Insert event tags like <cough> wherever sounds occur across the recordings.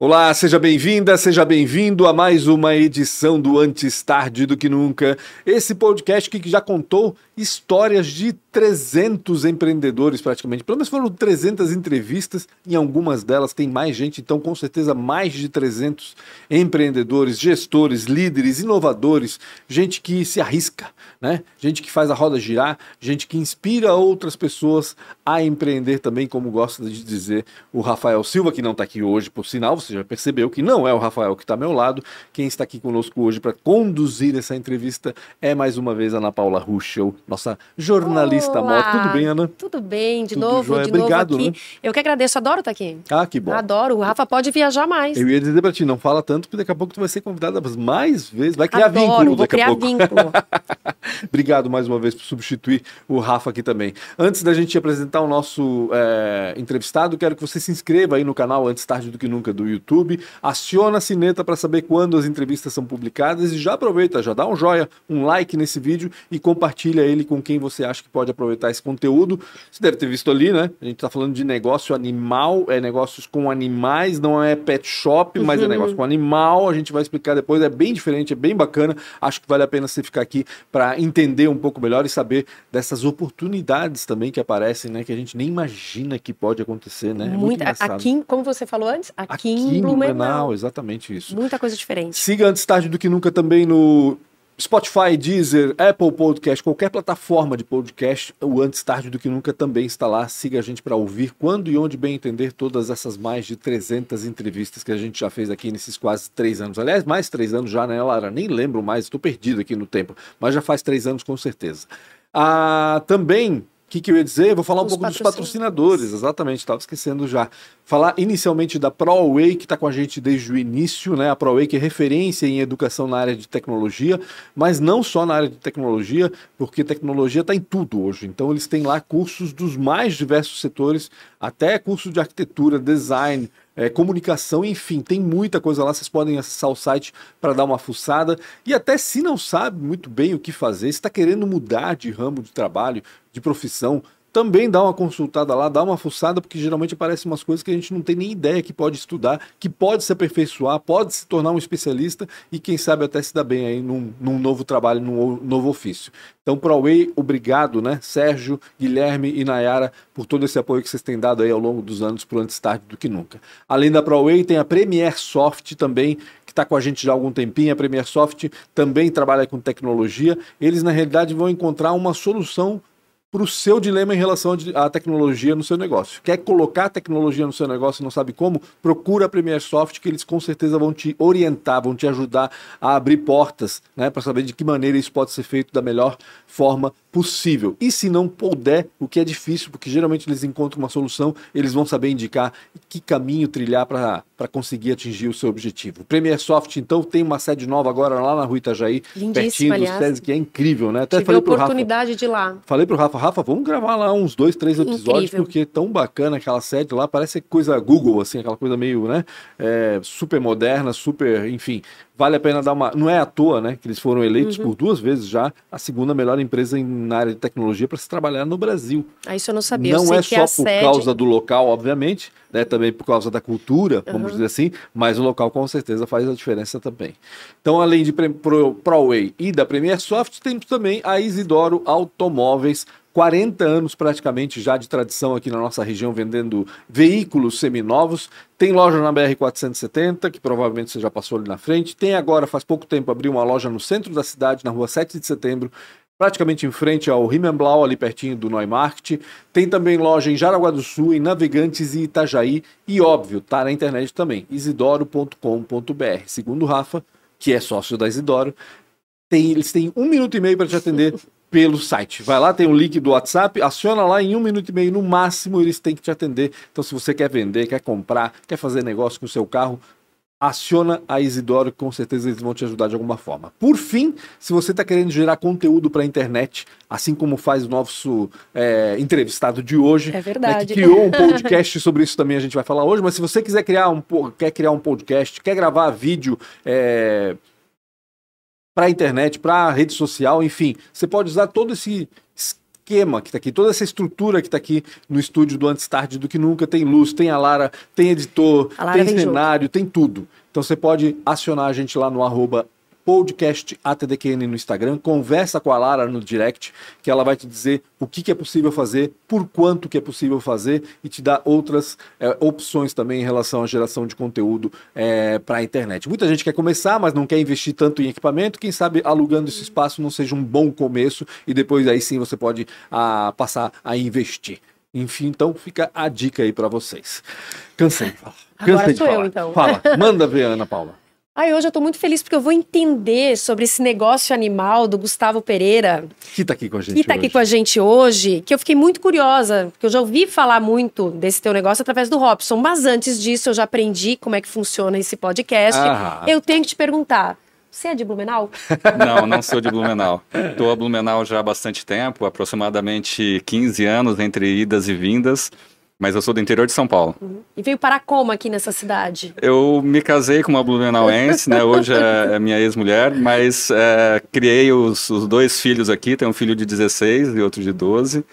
Olá, seja bem-vinda, seja bem-vindo a mais uma edição do Antes Tarde do que Nunca. Esse podcast que já contou histórias de 300 empreendedores praticamente. Pelo menos foram 300 entrevistas, em algumas delas tem mais gente, então com certeza mais de 300 empreendedores, gestores, líderes, inovadores, gente que se arrisca, né? Gente que faz a roda girar, gente que inspira outras pessoas a empreender também, como gosta de dizer o Rafael Silva, que não está aqui hoje, por sinal, você já percebeu que não é o Rafael que está ao meu lado. Quem está aqui conosco hoje para conduzir essa entrevista é mais uma vez a Ana Paula Ruschel, nossa jornalista Olá. moto. Tudo bem, Ana? Tudo bem, de Tudo novo, jóia. de Obrigado, novo aqui. né? Eu que agradeço, adoro estar aqui. Ah, que bom. Adoro, o Rafa pode viajar mais. Eu ia dizer para ti, não fala tanto, porque daqui a pouco tu vai ser convidada mais vezes, vai criar adoro, vínculo vou daqui a criar pouco. vínculo. <laughs> Obrigado mais uma vez por substituir o Rafa aqui também. Antes da gente apresentar o nosso é, entrevistado, quero que você se inscreva aí no canal Antes Tarde do Que Nunca do YouTube, aciona a sineta para saber quando as entrevistas são publicadas e já aproveita, já dá um joia, um like nesse vídeo e compartilha ele com quem você acha que pode aproveitar esse conteúdo. Você deve ter visto ali, né? A gente está falando de negócio animal, é negócios com animais, não é pet shop, mas é Uhum. negócio com animal. A gente vai explicar depois, é bem diferente, é bem bacana. Acho que vale a pena você ficar aqui para entender um pouco melhor e saber dessas oportunidades também que aparecem, né? Que a gente nem imagina que pode acontecer, né? É muito engraçado. aqui, como você falou antes, aqui, Aqui em Blumenau. exatamente isso. Muita coisa diferente. Siga antes tarde do que nunca também no Spotify, Deezer, Apple Podcast, qualquer plataforma de podcast, o Antes Tarde do que Nunca também está lá. Siga a gente para ouvir quando e onde bem entender todas essas mais de 300 entrevistas que a gente já fez aqui nesses quase três anos. Aliás, mais três anos já, né, Lara? Nem lembro mais, estou perdido aqui no tempo, mas já faz três anos com certeza. Ah, também, o que, que eu ia dizer? Vou falar um Os pouco dos patrocinadores. patrocinadores, exatamente, estava esquecendo já. Falar inicialmente da ProWay, que está com a gente desde o início, né? A ProWay que é referência em educação na área de tecnologia, mas não só na área de tecnologia, porque tecnologia está em tudo hoje. Então eles têm lá cursos dos mais diversos setores, até curso de arquitetura, design, é, comunicação, enfim, tem muita coisa lá. Vocês podem acessar o site para dar uma fuçada. E até se não sabe muito bem o que fazer, se está querendo mudar de ramo de trabalho, de profissão, também dá uma consultada lá, dá uma fuçada, porque geralmente aparecem umas coisas que a gente não tem nem ideia que pode estudar, que pode se aperfeiçoar, pode se tornar um especialista e quem sabe até se dar bem aí num, num novo trabalho, num novo ofício. Então, ProWay, obrigado, né? Sérgio, Guilherme e Nayara, por todo esse apoio que vocês têm dado aí ao longo dos anos para Antes Tarde do que Nunca. Além da ProWay, tem a Premier Soft também, que está com a gente já há algum tempinho. A Premier Soft também trabalha com tecnologia. Eles, na realidade, vão encontrar uma solução para o seu dilema em relação à tecnologia no seu negócio. Quer colocar tecnologia no seu negócio e não sabe como? Procura a Premier Soft, que eles com certeza vão te orientar, vão te ajudar a abrir portas, né, para saber de que maneira isso pode ser feito da melhor forma possível. E se não puder, o que é difícil, porque geralmente eles encontram uma solução, eles vão saber indicar que caminho trilhar para conseguir atingir o seu objetivo. Premier Soft, então, tem uma sede nova agora lá na Rua Itajaí, Lindíssima, pertinho do aliás. SESI, que é incrível, né? Até Tive a falei pro Rafa, oportunidade de ir lá. Falei pro Rafa, Rafa, vamos gravar lá uns dois, três episódios, Incrível. porque é tão bacana aquela sede lá, parece coisa Google, assim, aquela coisa meio, né, é, super moderna, super, enfim, vale a pena dar uma, não é à toa, né, que eles foram eleitos Uhum. por duas vezes já a segunda melhor empresa em, na área de tecnologia para se trabalhar no Brasil. Ah, Isso eu não sabia. Não é só por sede... causa do local, obviamente, né, também por causa da cultura, vamos Uhum. dizer assim, mas o local com certeza faz a diferença também. Então, além de ProWay e da Premier Soft, temos também a Isidoro Automóveis, 40 anos praticamente já de tradição aqui na nossa região vendendo veículos seminovos. Tem loja na BR 470, que provavelmente você já passou ali na frente. Tem agora, faz pouco tempo, abriu uma loja no centro da cidade, na rua 7 de setembro, praticamente em frente ao Rimenblau, ali pertinho do Neumarkt. Tem também loja em Jaraguá do Sul, em Navegantes e Itajaí. E óbvio, tá na internet também, isidoro.com.br. Segundo o Rafa, que é sócio da Isidoro, tem- eles têm um minuto e meio para te atender pelo site. Vai lá, tem o link do WhatsApp, aciona lá em um minuto e meio, no máximo eles têm que te atender. Então, se você quer vender, quer comprar, quer fazer negócio com o seu carro, aciona a Isidoro, com certeza eles vão te ajudar de alguma forma. Por fim, se você está querendo gerar conteúdo para a internet, assim como faz o nosso é, entrevistado de hoje, É né, verdade. que criou um <laughs> podcast sobre isso também a gente vai falar hoje, mas se você quiser criar um, quer criar um podcast, quer gravar vídeo é, para a internet, para a rede social, enfim, você pode usar todo esse esquema que está aqui, toda essa estrutura que está aqui no estúdio do Antes Tarde do que Nunca. Tem luz, tem a Lara, tem editor, Lara tem cenário, tem tudo. Então você pode acionar a gente lá no arroba podcast ATDQN no Instagram, conversa com a Lara no direct, que ela vai te dizer o que, que é possível fazer, por quanto que é possível fazer e te dar outras é, opções também em relação à geração de conteúdo é, para a internet. Muita gente quer começar, mas não quer investir tanto em equipamento, quem sabe alugando esse espaço não seja um bom começo e depois aí sim você pode a, passar a investir. Enfim, então fica a dica aí para vocês. Cansei de falar. Cansei Agora de falar. eu, então. Fala, <laughs> manda ver, Ana Paula. Ai, hoje eu tô muito feliz porque eu vou entender sobre esse negócio animal do Gustavo Pereira, Que tá aqui com a gente que tá aqui hoje. com a gente hoje, que eu fiquei muito curiosa, porque eu já ouvi falar muito desse teu negócio através do Robson, mas antes disso eu já aprendi como é que funciona esse podcast. Aham. Eu tenho que te perguntar, você é de Blumenau? <laughs> Não, não sou de Blumenau. Estou a Blumenau já há bastante tempo, aproximadamente 15 anos entre idas e vindas, mas eu sou do interior de São Paulo. E veio parar como aqui nessa cidade? Eu me casei com uma blumenauense, né? Hoje é <laughs> é minha ex-mulher, mas é, criei os, os dois filhos aqui. Tenho um filho de 16 e outro de 12,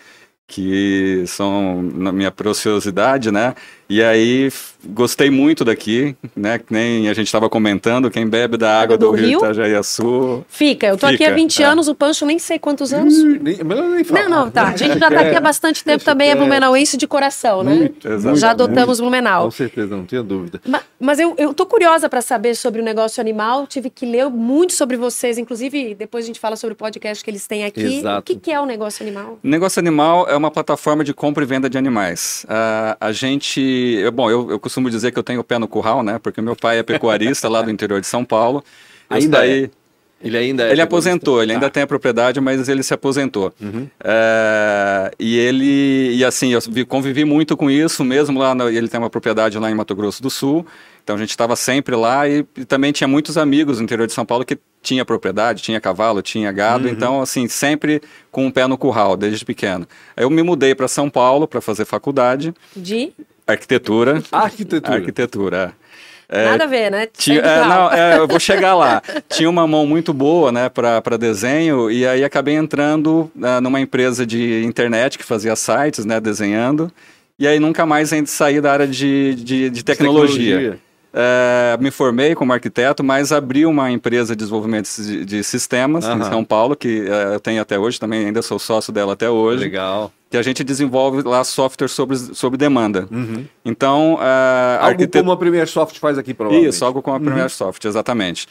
que são na minha preciosidade, né? E aí gostei muito daqui, né? Que nem a gente estava comentando, quem bebe da água do do, rio rio? Itajaiaçu Fica, eu tô aqui há Fica, 20 é. anos, o Pancho nem sei quantos anos. Ih, nem- melhor nem falar. Não, não, tá. A gente já tá aqui há bastante tempo também, é blumenauense de coração, né? Muito, Exatamente. Já adotamos Com Blumenau. certeza, não tenha dúvida. Ma- Mas eu, eu tô curiosa para saber sobre o negócio animal, tive que ler muito sobre vocês, inclusive depois a gente fala sobre o podcast que eles têm aqui. Exato. O que, que é o negócio animal? Negócio Animal é uma plataforma de compra e venda de animais. Ah, a gente. Eu- Bom, eu, eu costumo dizer que eu tenho o pé no curral, né? Porque meu pai é pecuarista lá do interior de São Paulo. Ainda saí- Ele ainda é Ele aposentou, ele ainda Tá. tem a propriedade, mas ele se aposentou. Uhum. É, e ele, e assim, eu vi- convivi muito com isso, mesmo lá, no- ele tem uma propriedade lá em Mato Grosso do Sul, então a gente estava sempre lá e, e também tinha muitos amigos no interior de São Paulo que tinha propriedade, tinha cavalo, tinha gado, então assim, sempre com um pé no curral, desde pequeno. Aí eu me mudei para São Paulo para fazer faculdade, De arquitetura. Arquitetura. Arquitetura. é. nada a ver, né? Tinha, é, não, é, eu vou <laughs> chegar lá. Tinha uma mão muito boa, né, para desenho, e aí acabei entrando ah, numa empresa de internet que fazia sites, né, desenhando, e aí nunca mais ainda saí da área de, de, de tecnologia. É, me formei como arquiteto, mas abri uma empresa de desenvolvimento de, de sistemas Aham. em São Paulo, que é, eu tenho até hoje, também ainda sou sócio dela até hoje, Legal. Que a gente desenvolve lá software sobre, sobre demanda. Uhum. Então, a Algo arquitetura... como a Premier Soft faz aqui, provavelmente. Isso, algo com a Premier Soft, exatamente.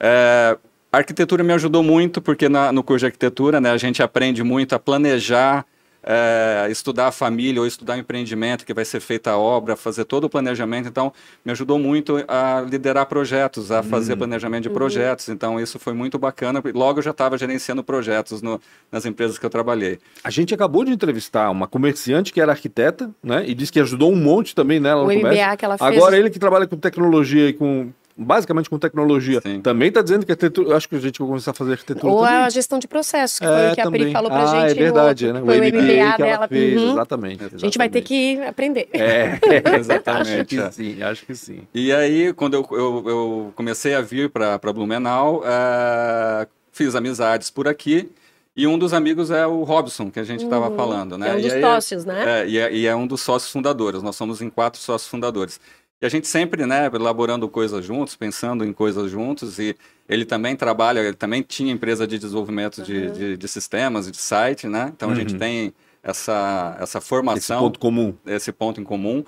É, a arquitetura me ajudou muito, porque na- no curso de arquitetura né, a gente aprende muito a planejar, é, estudar a família ou estudar o empreendimento que vai ser feita a obra, fazer todo o planejamento. Então, me ajudou muito a liderar projetos, a fazer planejamento de projetos. Então, isso foi muito bacana. Logo, eu já estava gerenciando projetos no- nas empresas que eu trabalhei. A gente acabou de entrevistar uma comerciante que era arquiteta, né? E disse que ajudou um monte também nela no O comércio. MBA que ela fez. Agora ele que trabalha com tecnologia e com basicamente com tecnologia, Sim. também está dizendo que arquitetura, acho que a gente vai começar a fazer arquitetura Ou também. a gestão de processos, que É, foi o que a também. Pri falou pra ah, gente. é verdade, no né? outro, Foi o MBA, que ela dela. fez, Uhum. exatamente. A gente vai ter que aprender. É, <laughs> Exatamente, acho que é. sim, acho que sim. E aí, quando eu, eu, eu comecei a vir para Blumenau, eh, fiz amizades por aqui. E um dos amigos é o Robson, que a gente estava Uhum, falando, né? É um E dos aí- sócios, né? É, e, é, e é um dos sócios fundadores. Nós somos em quatro sócios fundadores. E a gente sempre, né, elaborando coisas juntos, pensando em coisas juntos. E ele também trabalha, ele também tinha empresa de desenvolvimento de, de, de sistemas e de site, né? Então a gente Uhum. tem essa, essa Esse formação ponto comum. esse ponto em comum.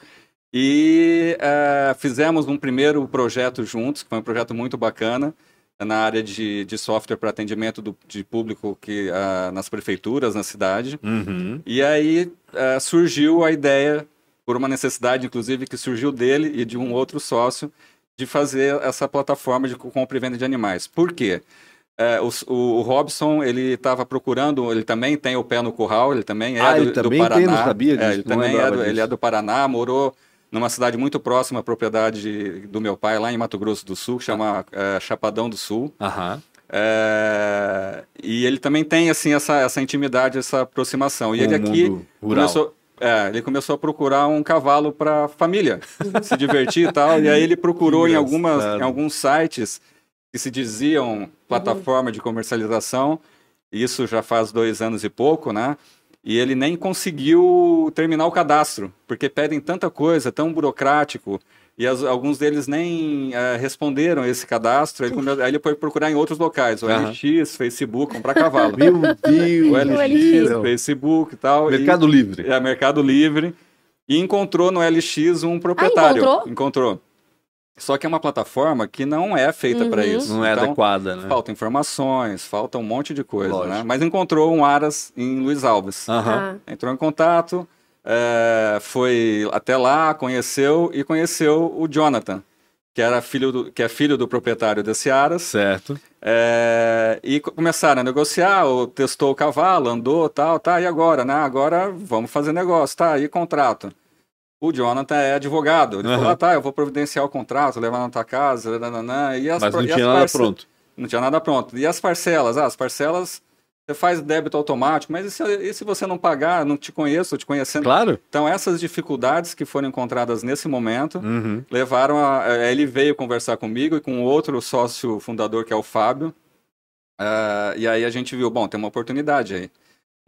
E eh, fizemos um primeiro projeto juntos, que foi um projeto muito bacana, na área de, de software para atendimento do, de público que, ah, nas prefeituras, na cidade. Uhum. E aí eh, surgiu a ideia, por uma necessidade, inclusive, que surgiu dele e de um outro sócio, de fazer essa plataforma de compra e venda de animais. Por quê? Eh, o, o Robson, ele estava procurando, ele também tem o pé no curral, ele também é Ah, do, ele do também Paraná. tem, não sabia É, disso, ele não também é do, ele é do Paraná, morou numa cidade muito próxima à propriedade do meu pai, lá em Mato Grosso do Sul, que chama eh, Chapadão do Sul. Aham. É, e ele também tem assim essa, essa intimidade, essa aproximação. E ele aqui rural. começou, é, ele começou a procurar um cavalo para família, <laughs> se divertir e tal. E aí ele procurou em algumas, em alguns sites que se diziam plataforma de comercialização. Isso já faz dois anos e pouco, né? e ele nem conseguiu terminar o cadastro, porque pedem tanta coisa, tão burocrático, e as, alguns deles nem é, responderam esse cadastro, aí, come, aí, ele foi procurar em outros locais, o uhum. LX, Facebook, comprar cavalo. <laughs> Meu Deus! O LX, o Facebook e tal. Mercado e, Livre. É, Mercado Livre. E encontrou no LX um proprietário. Ah, encontrou? encontrou. Só que é uma plataforma que não é feita uhum. para isso. Não é então, adequada, né? Falta informações, falta um monte de coisa, né? Mas encontrou um Aras em Luiz Alves. Uhum. Entrou em contato, é, foi até lá, conheceu e conheceu o Jonathan, que era filho do, que é filho do proprietário desse Aras. Certo. É, e começaram a negociar, ou testou o cavalo, andou, tal, tá, e agora, né? Agora vamos fazer negócio, tá, e contrato. O Jonathan é advogado. Ele uhum. falou, ah, tá, eu vou providenciar o contrato, levar na tua casa, nananã, e as Mas não tinha nada pronto. Não tinha nada pronto. E as parcelas? Ah, as parcelas, você faz débito automático, mas e se, e se você não pagar, não te conheço, te conhecendo? Claro. Então, essas dificuldades que foram encontradas nesse momento uhum. levaram a... Ele veio conversar comigo e com outro sócio fundador, que é o Fábio, uh, e aí a gente viu, bom, tem uma oportunidade aí.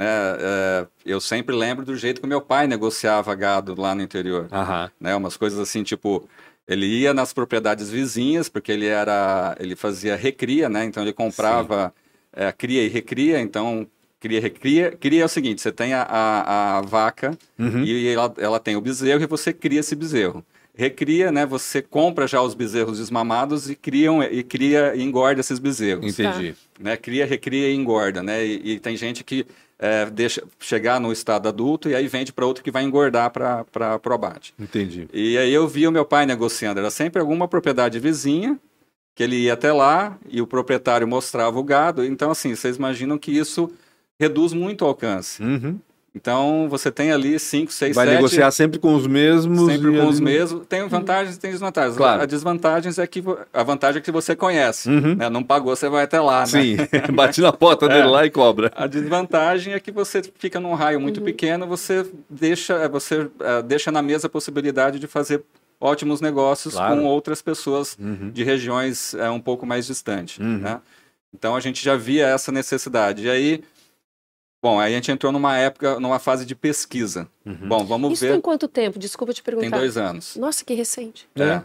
É, é, eu sempre lembro do jeito que meu pai negociava gado lá no interior. Uhum. Né, umas coisas assim, tipo, ele ia nas propriedades vizinhas, porque ele era. ele fazia recria, né? Então ele comprava é, cria e recria, então cria e recria. Cria é o seguinte: você tem a, a, a vaca uhum. e ela, ela tem o bezerro e você cria esse bezerro recria, né? Você compra já os bezerros desmamados e criam e cria e engorda esses bezerros. Entendi. Né? Cria, recria e engorda, né? E, e tem gente que é, deixa chegar no estado adulto e aí vende para outro que vai engordar para o abate. Entendi. E aí eu vi o meu pai negociando, era sempre alguma propriedade vizinha que ele ia até lá e o proprietário mostrava o gado. Então, assim, vocês imaginam que isso reduz muito o alcance. Uhum. Então, você tem ali 5, 6, 7... Vai negociar sempre com os mesmos... Sempre com os mesmos. Tem vantagens e tem desvantagens. Claro. A desvantagem é que... A vantagem é que você conhece. Uhum. Né? Não pagou, você vai até lá, né? Sim, <laughs> bate na porta dele é. lá e cobra. A desvantagem é que você fica num raio muito uhum. pequeno, você deixa, você uh, deixa na mesa a possibilidade de fazer ótimos negócios claro. com outras pessoas uhum. de regiões uh, um pouco mais distantes, uhum. né? Então, a gente já via essa necessidade. E aí Bom, aí a gente entrou numa época, numa fase de pesquisa. Uhum. Bom, vamos Isso ver. tem quanto tempo? Desculpa te perguntar. Tem dois anos. Nossa, que recente. É.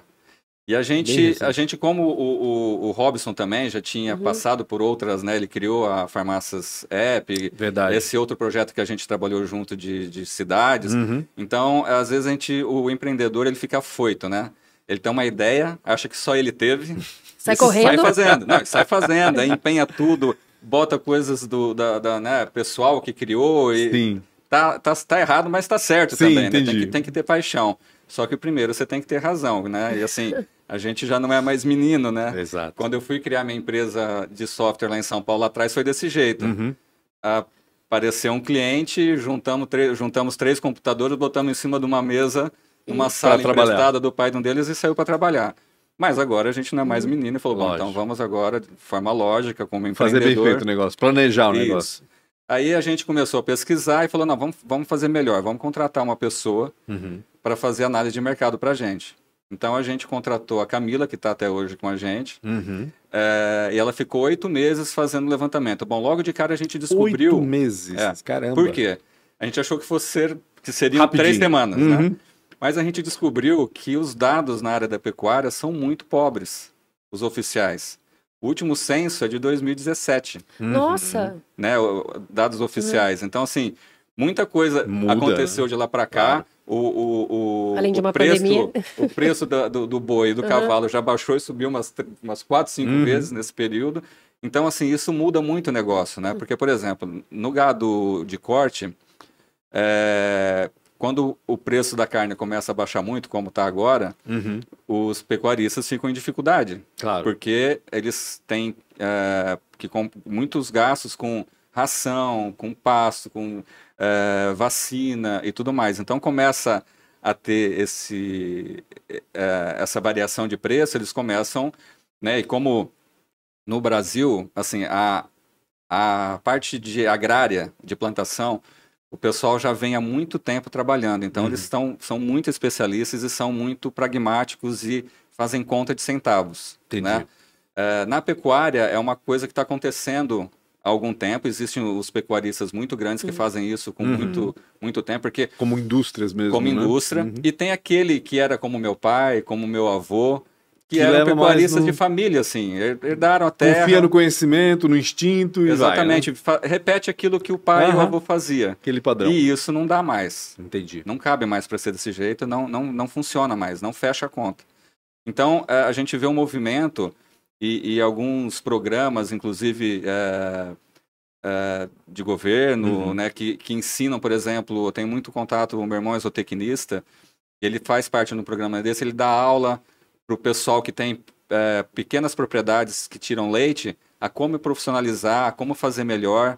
E a gente, a gente como o, o, o, Robson também já tinha uhum. passado por outras, né? Ele criou a Farmácias App. Verdade. Esse outro projeto que a gente trabalhou junto de, de cidades. Uhum. Então, às vezes a gente, o empreendedor, ele fica afoito, né? Ele tem uma ideia, acha que só ele teve. <laughs> Sai correndo. Sai fazendo. Não, sai fazendo, aí empenha tudo bota coisas do da, da né, pessoal que criou e Sim. Tá, tá, tá errado, mas tá certo Sim, também, né? Tem que, tem que ter paixão. Só que primeiro você tem que ter razão, né? E assim, <laughs> a gente já não é mais menino, né? Exato. Quando eu fui criar minha empresa de software lá em São Paulo atrás foi desse jeito. Uhum. Apareceu um cliente, juntamos, juntamos três computadores, botamos em cima de uma mesa, uma sala emprestada do pai de um deles e saiu para trabalhar. Mas agora a gente não é mais menino e falou, bom, então vamos agora de forma lógica, como empreendedor. Fazer bem feito o negócio, planejar o Isso. negócio. Aí a gente começou a pesquisar e falou, não, vamos, vamos fazer melhor, vamos contratar uma pessoa Uhum. para fazer análise de mercado para a gente. Então a gente contratou a Camila, que está até hoje com a gente, Uhum. é, e ela ficou oito meses fazendo levantamento. Bom, logo de cara a gente descobriu... Oito meses, É. caramba. Por quê? A gente achou que fosse ser, que seriam Rapidinho. três semanas, né? Uhum. Mas a gente descobriu que os dados na área da pecuária são muito pobres, os oficiais. O último censo é de 2017, Uhum. Nossa. né? Dados oficiais. Então, assim, muita coisa Muda, aconteceu de lá para cá. Claro. O, o, o, Além de o uma preço, pandemia. O preço da- do, do boi e do Uhum. cavalo já baixou e subiu umas, umas quatro, cinco Uhum. vezes nesse período. Então, assim, isso muda muito o negócio, né? Porque, por exemplo, no gado de corte, é, quando o preço da carne começa a baixar muito, como está agora, Uhum. os pecuaristas ficam em dificuldade, Claro. porque eles têm é, que com muitos gastos com ração, com pasto, com é, vacina e tudo mais. Então começa a ter esse, é, essa variação de preço, eles começam, né? E como no Brasil, assim, a, a parte de agrária, de plantação, o pessoal já vem há muito tempo trabalhando. Então, Uhum. eles estão, são muito especialistas e são muito pragmáticos e fazem conta de centavos. Né? É, na pecuária, é uma coisa que está acontecendo há algum tempo. Existem os pecuaristas muito grandes que fazem isso com muito, muito tempo, porque Como indústrias mesmo. como né? indústria. Uhum. E tem aquele que era como meu pai, como meu avô, que, Que eram pecuaristas no- de família, assim, her- herdaram a terra. Confia no conhecimento, no instinto e Exatamente, fa- repete aquilo que o pai e o avô fazia. vai, né? Aquele padrão. E isso não dá mais. Entendi. Não cabe mais para ser desse jeito, não, não, não funciona mais, não fecha a conta. Então, eh, a gente vê um movimento e, e alguns programas, inclusive eh, eh, de governo, Uhum. né, que, que ensinam, por exemplo, eu tenho muito contato, o meu irmão é zootecnista, ele faz parte de um programa desse, ele dá aula para o pessoal que tem eh, pequenas propriedades que tiram leite, a como profissionalizar, a como fazer melhor.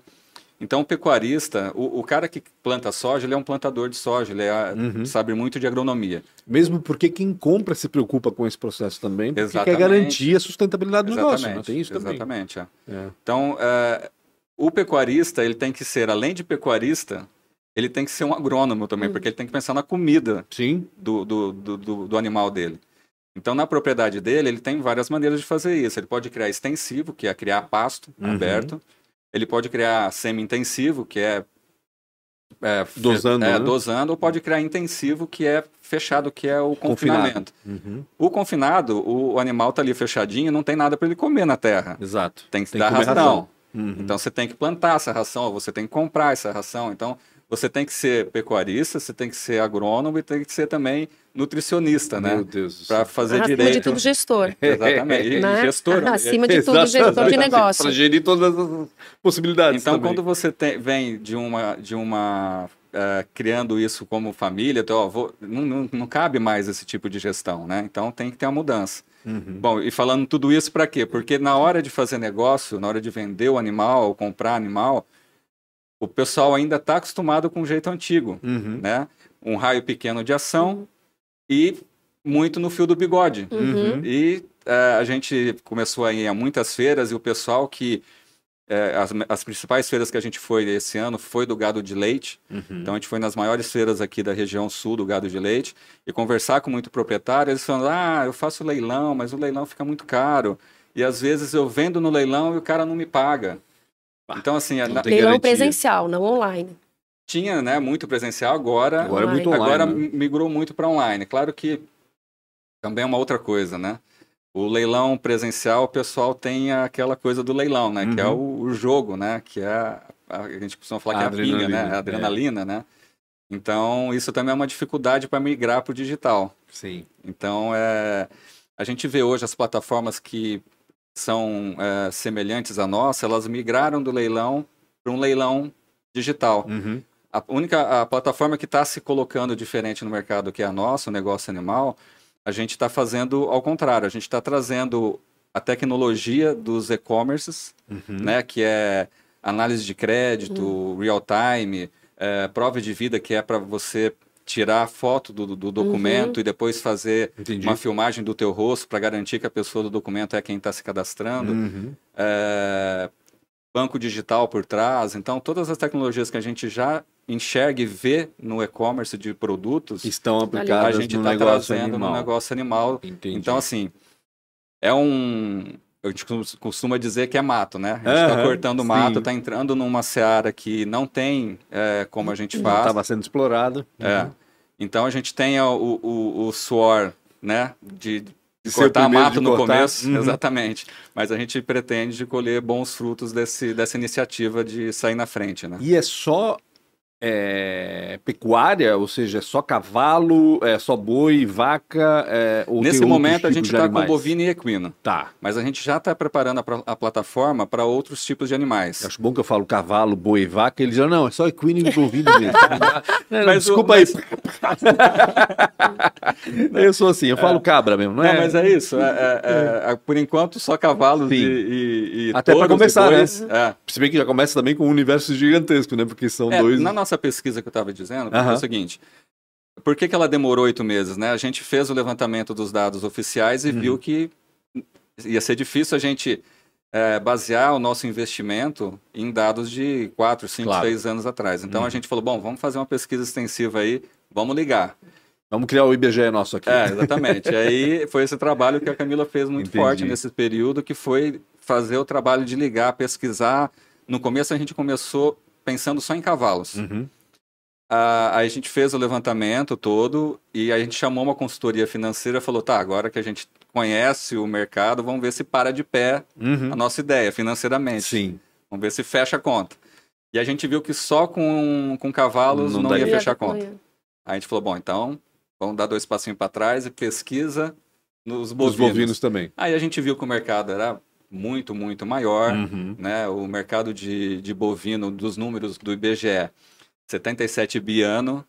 Então, o pecuarista, o, o cara que planta soja, ele é um plantador de soja, ele é, Uhum. sabe muito de agronomia. Mesmo porque quem compra se preocupa com esse processo também, porque Exatamente. quer garantir a sustentabilidade do negócio. Né? Exatamente, Tem isso também. exatamente. é. É. Então, eh, o pecuarista, ele tem que ser, além de pecuarista, ele tem que ser um agrônomo também, Hum. porque ele tem que pensar na comida Sim. do, do, do, do- do animal dele. Então, na propriedade dele, ele tem várias maneiras de fazer isso. Ele pode criar extensivo, que é criar pasto Uhum. aberto. Ele pode criar semi-intensivo, que é, é, Dosando, é, né? dosando, ou pode criar intensivo, que é fechado, que é o confinamento. Uhum. O confinado, o, o animal tá ali fechadinho, não tem nada para ele comer na terra. Exato. Tem que Tem dar que ração. ração. Uhum. Então você tem que plantar essa ração, ou você tem que comprar essa ração. Então você tem que ser pecuarista, você tem que ser agrônomo e tem que ser também nutricionista, né? Meu Deus do Para fazer Acima direito. de tudo, gestor. <laughs> Exatamente. <laughs> Né? gestor. <laughs> Acima de tudo, Exatamente. gestor de negócio. Para gerir todas as possibilidades Então, também. quando você tem- vem de uma, de uma eh, criando isso como família, então, ó, vou- não, não, não cabe mais esse tipo de gestão, né? Então tem que ter uma mudança. Uhum. Bom, e falando tudo isso para quê? Porque na hora de fazer negócio, na hora de vender o animal, ou comprar animal, o pessoal ainda está acostumado com o jeito antigo, Uhum. né? Um raio pequeno de ação e muito no fio do bigode. Uhum. E eh, a gente começou a ir a muitas feiras e o pessoal que. eh, as, as principais feiras que a gente foi esse ano foi do gado de leite. Uhum. Então a gente foi nas maiores feiras aqui da região sul do gado de leite e conversar com muito proprietário. Eles falam: ah, eu faço leilão, mas o leilão fica muito caro. E às vezes eu vendo no leilão e o cara não me paga. Então, assim, não na- tem Leilão garantia. presencial, não online. tinha né, muito presencial, agora Agora é muito online. Agora né? migrou muito para online. Claro que também é uma outra coisa, né? O leilão presencial, o pessoal tem aquela coisa do leilão, né? Que é Uhum. o, o jogo, né? Que é a, a gente costuma falar A que é a pinga, né? adrenalina, A adrenalina, né? Então, isso também é uma dificuldade para migrar para o digital. Sim. Então, é, a gente vê hoje as plataformas que são é, semelhantes à nossa, elas migraram do leilão para um leilão digital. Uhum. A única a plataforma que está se colocando diferente no mercado, que é a nossa, o negócio animal, a gente está fazendo ao contrário. A gente está trazendo a tecnologia dos e-commerces, Uhum. né, que é análise de crédito, real time, é, prova de vida, que é para você tirar foto do, do documento e depois fazer Entendi. uma filmagem do teu rosto para garantir que a pessoa do documento é quem está se cadastrando Uhum. é, banco digital por trás. Então, todas as tecnologias que a gente já enxerga e vê no e-commerce de produtos, Estão a aplicadas gente no está negócio trazendo animal. no negócio animal. Entendi. Então, assim, é um. A gente cos- costuma dizer que é mato, né? A gente está Aham, cortando mato, sim. está entrando numa seara que não tem é, como a gente Não faz. estava sendo explorada. É. Então a gente tem o, o, o suor, né? De, de cortar mato de no cortar. começo, Uhum. exatamente. Mas a gente pretende de colher bons frutos desse, dessa iniciativa de sair na frente, né? E é só é, pecuária, ou seja, é só cavalo, é só boi, vaca, é, ou Nesse momento a gente está com bovino e equino, Tá. mas a gente já está preparando a, a plataforma para outros tipos de animais. Acho bom que eu falo cavalo, boi e vaca, eles dizem, não, é só equino e bovino mesmo. <laughs> Não, Mas o- desculpa mas- aí. <laughs> eu sou assim, eu falo cabra mesmo, não Não, é? mas é isso. é- é- é- por enquanto, só cavalos Sim. e, e, e Até e começar, né? É. Se bem que já começa também com um universo gigantesco, né? Porque são É, dois... Na nossa pesquisa que eu estava dizendo, é Aham. o seguinte: por que, que ela demorou oito meses? Né? A gente fez o levantamento dos dados oficiais e Uhum. viu que ia ser difícil a gente é, basear o nosso investimento em dados de quatro, cinco, Claro. seis anos atrás. Então Uhum. a gente falou: bom, vamos fazer uma pesquisa extensiva aí, vamos ligar. Vamos criar o IBGE nosso aqui. É, exatamente. e aí foi esse trabalho que a Camila fez muito Entendi. forte nesse período, que foi fazer o trabalho de ligar, pesquisar No começo a gente começou pensando só em cavalos. Uhum. Ah, aí a gente fez o levantamento todo e a gente chamou uma consultoria financeira e falou, tá, agora que a gente conhece o mercado, vamos ver se para de pé Uhum. a nossa ideia financeiramente. Sim. Vamos ver se fecha a conta. E a gente viu que só com, com cavalos Não não, ia fechar a conta. Aí a gente falou, bom, então vamos dar dois passinhos para trás e pesquisa nos Os bovinos. bovinos também. Aí a gente viu que o mercado era muito, muito maior. Uhum. Né? O mercado de, de bovino, dos números do IBGE, 77 bi ano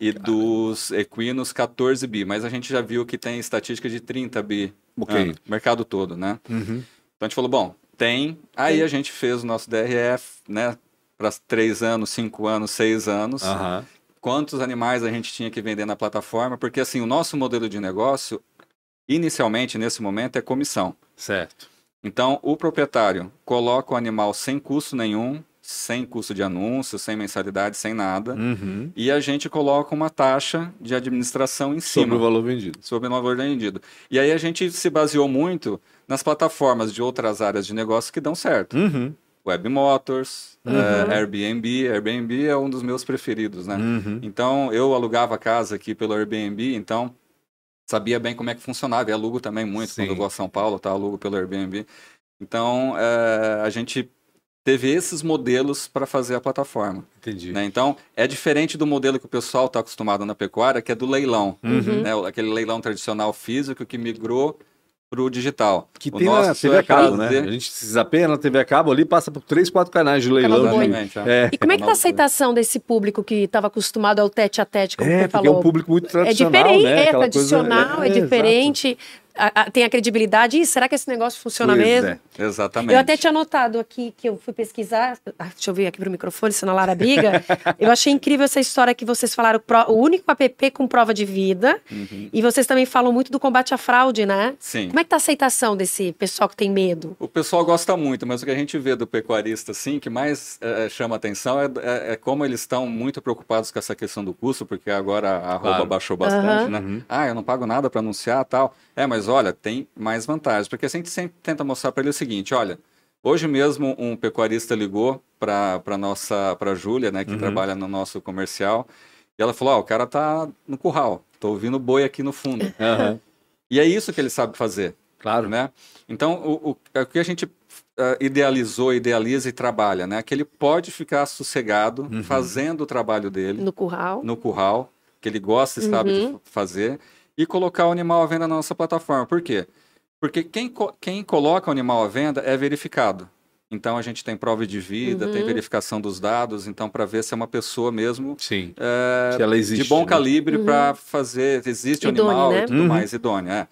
e dos equinos 14 bi. Mas a gente já viu que tem estatística de 30 bi Ok. ano, mercado todo, né? Uhum. Então a gente falou, bom, tem. Aí a gente fez o nosso DRF, né? Para três anos, cinco anos, seis anos. Aham. Quantos animais a gente tinha que vender na plataforma? Porque assim, o nosso modelo de negócio, inicialmente, nesse momento, é comissão. Certo. Então, o proprietário coloca o animal sem custo nenhum, sem custo de anúncio, sem mensalidade, sem nada. Uhum. E a gente coloca uma taxa de administração em Sobre cima o valor vendido. sobre o valor vendido. E aí a gente se baseou muito nas plataformas de outras áreas de negócio que dão certo. Uhum. Web Motors, Uhum. eh, Airbnb. Airbnb é um dos meus preferidos, né? Uhum. Então, eu alugava casa aqui pelo Airbnb, então sabia bem como é que funcionava. E alugo também muito. Sim. Quando eu vou a São Paulo, tá? Alugo pelo Airbnb. Então, eh, a gente teve esses modelos para fazer a plataforma. Entendi. né? Então, é diferente do modelo que o pessoal está acostumado na pecuária, que é do leilão. Uhum. né? Aquele leilão tradicional físico que migrou para o digital. Que O tem na TV a é cabo, né? A gente se zapeia na TV a cabo ali, passa por três, quatro canais de leilão. De- é. É, E como é que tá a Nossa. aceitação desse público que estava acostumado ao tete a tete, como é, você porque é falou? um público muito É tradicional, diferente, né? é Aquela coisa- tradicional, é, exato. A- a- tem a credibilidade. Ih, será que esse negócio funciona Pois mesmo? é. Exatamente. Eu até tinha notado aqui que eu fui pesquisar. Ah, deixa eu ver aqui pro microfone, senão a Lara briga. <laughs> eu achei incrível essa história que vocês falaram, pro- o único app com prova de vida. Uhum. E vocês também falam muito do combate à fraude, né? Sim. Como é que tá a aceitação desse pessoal que tem medo? O pessoal gosta muito, mas o que a gente vê do pecuarista, assim, que mais eh, chama atenção é, é- é como eles estão muito preocupados com essa questão do custo, porque agora a arroba Claro. baixou bastante, Aham. né? Uhum. Ah, eu não pago nada para anunciar tal. É, mas olha, tem mais vantagens, porque a gente sempre tenta mostrar para ele o seguinte, olha, hoje mesmo um pecuarista ligou para para nossa, para Júlia, né, que Uhum. trabalha no nosso comercial, e ela falou, ó, o cara tá no curral, tô ouvindo boi aqui no fundo. <laughs> Aham. E é isso que ele sabe fazer Claro. né? Então, o, o, é o que a gente ah, idealizou, idealiza e trabalha, né? Que ele pode ficar sossegado Uhum. fazendo o trabalho dele No curral? no curral, que ele gosta e sabe de Uhum. fa- fazer, e colocar o animal à venda na nossa plataforma. Por quê? Porque quem, co- quem coloca o animal à venda é verificado. Então, a gente tem prova de vida, tem Uhum. verificação dos dados, então, para ver se é uma pessoa mesmo Sim. é, Que ela existe. de bom né? calibre Uhum. para fazer, existe o Idôneo, animal né? e tudo Uhum. mais, idôneo, é.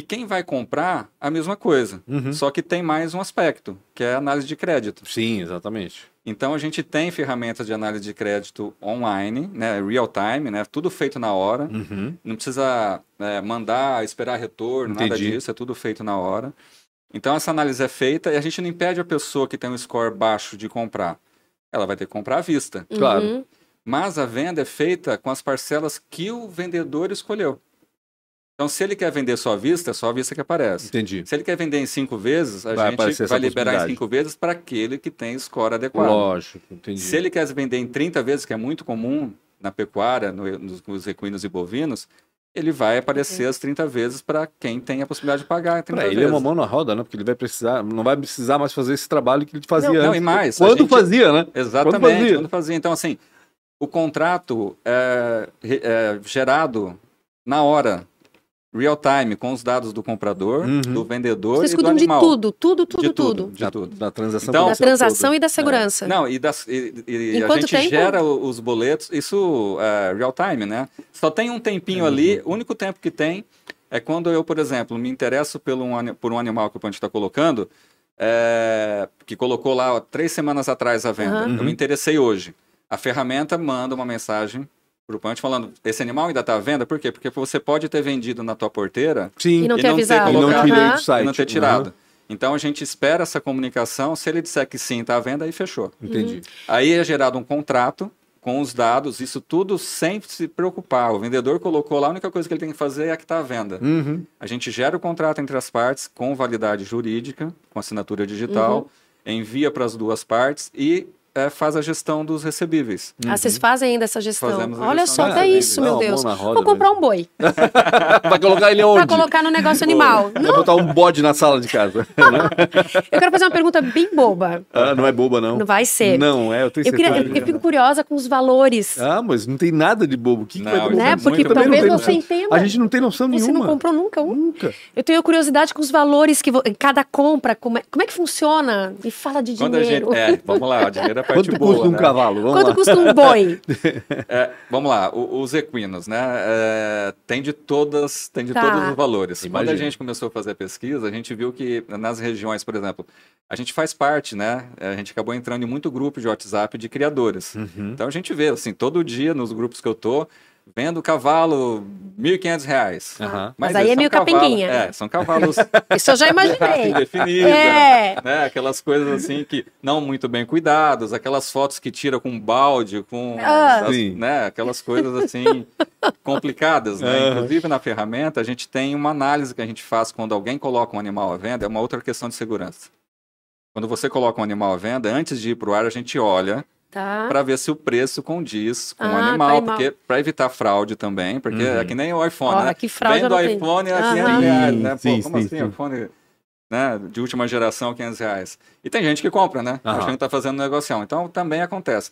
E quem vai comprar, a mesma coisa. Uhum. Só que tem mais um aspecto, que é a análise de crédito. Sim, exatamente. Então a gente tem ferramentas de análise de crédito online, né, real time, né, tudo feito na hora. Uhum. Não precisa é, mandar, esperar retorno, nada Entendi. disso, é tudo feito na hora. Então essa análise é feita e a gente não impede a pessoa que tem um score baixo de comprar. Ela vai ter que comprar à vista. Claro. Uhum. Mas a venda é feita com as parcelas que o vendedor escolheu. Então, se ele quer vender só à vista, é só à vista que aparece. Entendi. Se ele quer vender em cinco vezes, a Vai gente vai liberar em cinco vezes para aquele que tem score adequado. Lógico, entendi. Se ele quer vender em 30 vezes, que é muito comum na pecuária, no, nos, nos equinos e bovinos, ele vai aparecer as 30 vezes para quem tem a possibilidade de pagar 30 Pra ele vezes. é uma mão na roda, né? Porque ele vai precisar, não vai precisar mais fazer esse trabalho que ele fazia Não, antes. não, e mais, Quando gente- fazia, né? Exatamente, Quando fazia. quando fazia. Então, assim, o contrato é, é gerado na hora, real time, com os dados do comprador, Uhum. do vendedor Vocês e do cuidam de animal. tudo, tudo, tudo, De tudo, tudo. de Da, tudo. da transação Então- Da transação toda. e da segurança. Não, e, das, e, e a gente tempo? gera os boletos, isso é real time, né? Só tem um tempinho ali, o único tempo que tem é quando eu, por exemplo, me interesso pelo um, por um animal que o Ponte está colocando, é, que colocou lá ó, três semanas atrás a venda. Aham. Eu me interessei hoje. A ferramenta manda uma mensagem Punch falando, esse animal ainda está à venda? Por quê? Porque você pode ter vendido na tua porteira Sim. E não e ter não ter avisado. E não colocado. do site. e não ter tirado. Então a gente espera essa comunicação. Se ele disser que sim, está à venda, aí fechou. Uhum. Entendi. Aí é gerado um contrato com os dados, isso tudo sem se preocupar. O vendedor colocou lá, a única coisa que ele tem que fazer é a que está à venda. Uhum. A gente gera o contrato entre as partes com validade jurídica, com assinatura digital, envia para as duas partes e é, faz a gestão dos recebíveis. Ah, vocês fazem ainda essa gestão? Fazemos a Olha gestão só, até rede. isso, meu uma Deus. Vou comprar mesmo. um boi <laughs> Vai colocar ele onde? pra colocar no negócio animal. Vai botar um bode na sala de casa. <laughs> Eu quero fazer uma pergunta bem boba. ah, não é boba, não. Não vai ser. Não, é, eu tenho Eu, queria, certeza. eu, eu fico curiosa com os valores. Ah, mas não tem nada de bobo. O que, que Não, vai ter isso né? é Porque muito talvez não você entenda. A gente não tem noção Você nenhuma. não comprou nunca um? Nunca. Eu tenho curiosidade com os valores que vo- cada compra, como é, como é que funciona? Me fala de Quando a dinheiro. gente. É, vamos lá, dinheiro <laughs> é a parte Quanto boa. custa um né? cavalo? Vamos Quanto lá. custa um boi? <laughs> É, vamos lá, o- os equinos, né? é, tem de todas, tem de Tá. todos os valores. Quando a gente começou a fazer a pesquisa, a gente viu que nas regiões, por exemplo, a gente faz parte, né? A gente acabou entrando em muito grupo de WhatsApp de criadores. Uhum. Então a gente vê, assim, todo dia nos grupos que eu tô, vendo cavalo 1.500 reais. Aham. Mas aí eles é meio são cavalos- capenguinha. É, são cavalos <laughs> Isso eu já imaginei. definida, É. né? Aquelas coisas assim que não muito bem cuidados, aquelas fotos que tira com balde, com Ah. as- Sim. né? aquelas coisas assim complicadas, né? Inclusive na ferramenta a gente tem uma análise que a gente faz quando alguém coloca um animal à venda, é uma outra questão de segurança. Quando você coloca um animal à venda, antes de ir para o ar, a gente olha Tá. para ver se o preço condiz com o Ah, com o animal, animal. porque para evitar fraude também, porque Uhum. é que nem o iPhone, Ó, né? que fraude eu Vendo não o tenho. iPhone a Aham. 500 reais, né? Pô, Sim, como sim, assim? sim. iPhone né, de última geração, 500 reais. E tem gente que compra, né? Aham. Achando que tá fazendo negocião. Então, também acontece.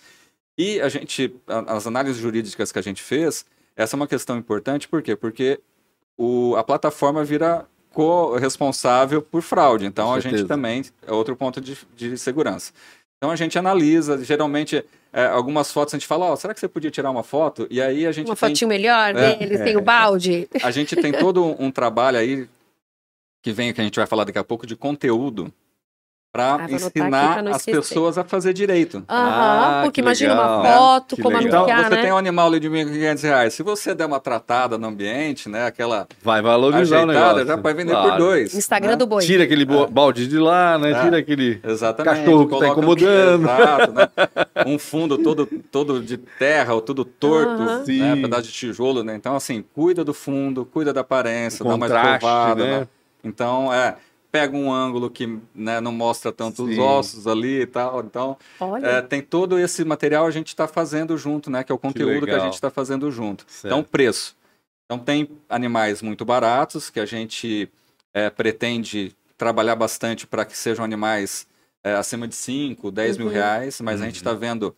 E a gente, a- as análises jurídicas que a gente fez, essa é uma questão importante, por quê? Porque o, a plataforma vira co-responsável por fraude. Então, a gente também é outro ponto de, de segurança. Então, a gente analisa, geralmente, é, algumas fotos, a gente fala, ó, será que você podia tirar uma foto? E aí a gente Uma tem fotinho melhor É. deles, tem o balde. a gente tem todo um trabalho aí que vem, que a gente vai falar daqui a pouco, de conteúdo para ensinar as esquecer. pessoas a fazer direito. Aham, Ah, porque que imagina legal. uma foto, Que como legal. Então, anunciar, você né? tem um animal ali de 1.500 reais. Se você der uma tratada no ambiente, né, aquela Vai valorizar o ajeitada, negócio. já vai vender Claro. por dois. Instagram né? do boi. Tira aquele bo- balde de lá, né? É. Tira aquele... Exatamente. Cachorro que tá coloca- incomodando. Exato, né? <laughs> Um fundo todo, todo de terra, ou tudo torto, né? Sim. Pedaço de tijolo, né? Então, assim, cuida do fundo, cuida da aparência, O dá mais né? né? Então, é, pega um ângulo que né, não mostra tanto os Sim. ossos ali e tal. Então, é, tem todo esse material a gente está fazendo junto, né? Que é o conteúdo que, a legal. gente está fazendo junto. Certo. Então, preço. Então, tem animais muito baratos que a gente é, pretende trabalhar bastante para que sejam animais é, acima de 5, 10 mil Uhum. reais, mas a gente Uhum. está vendo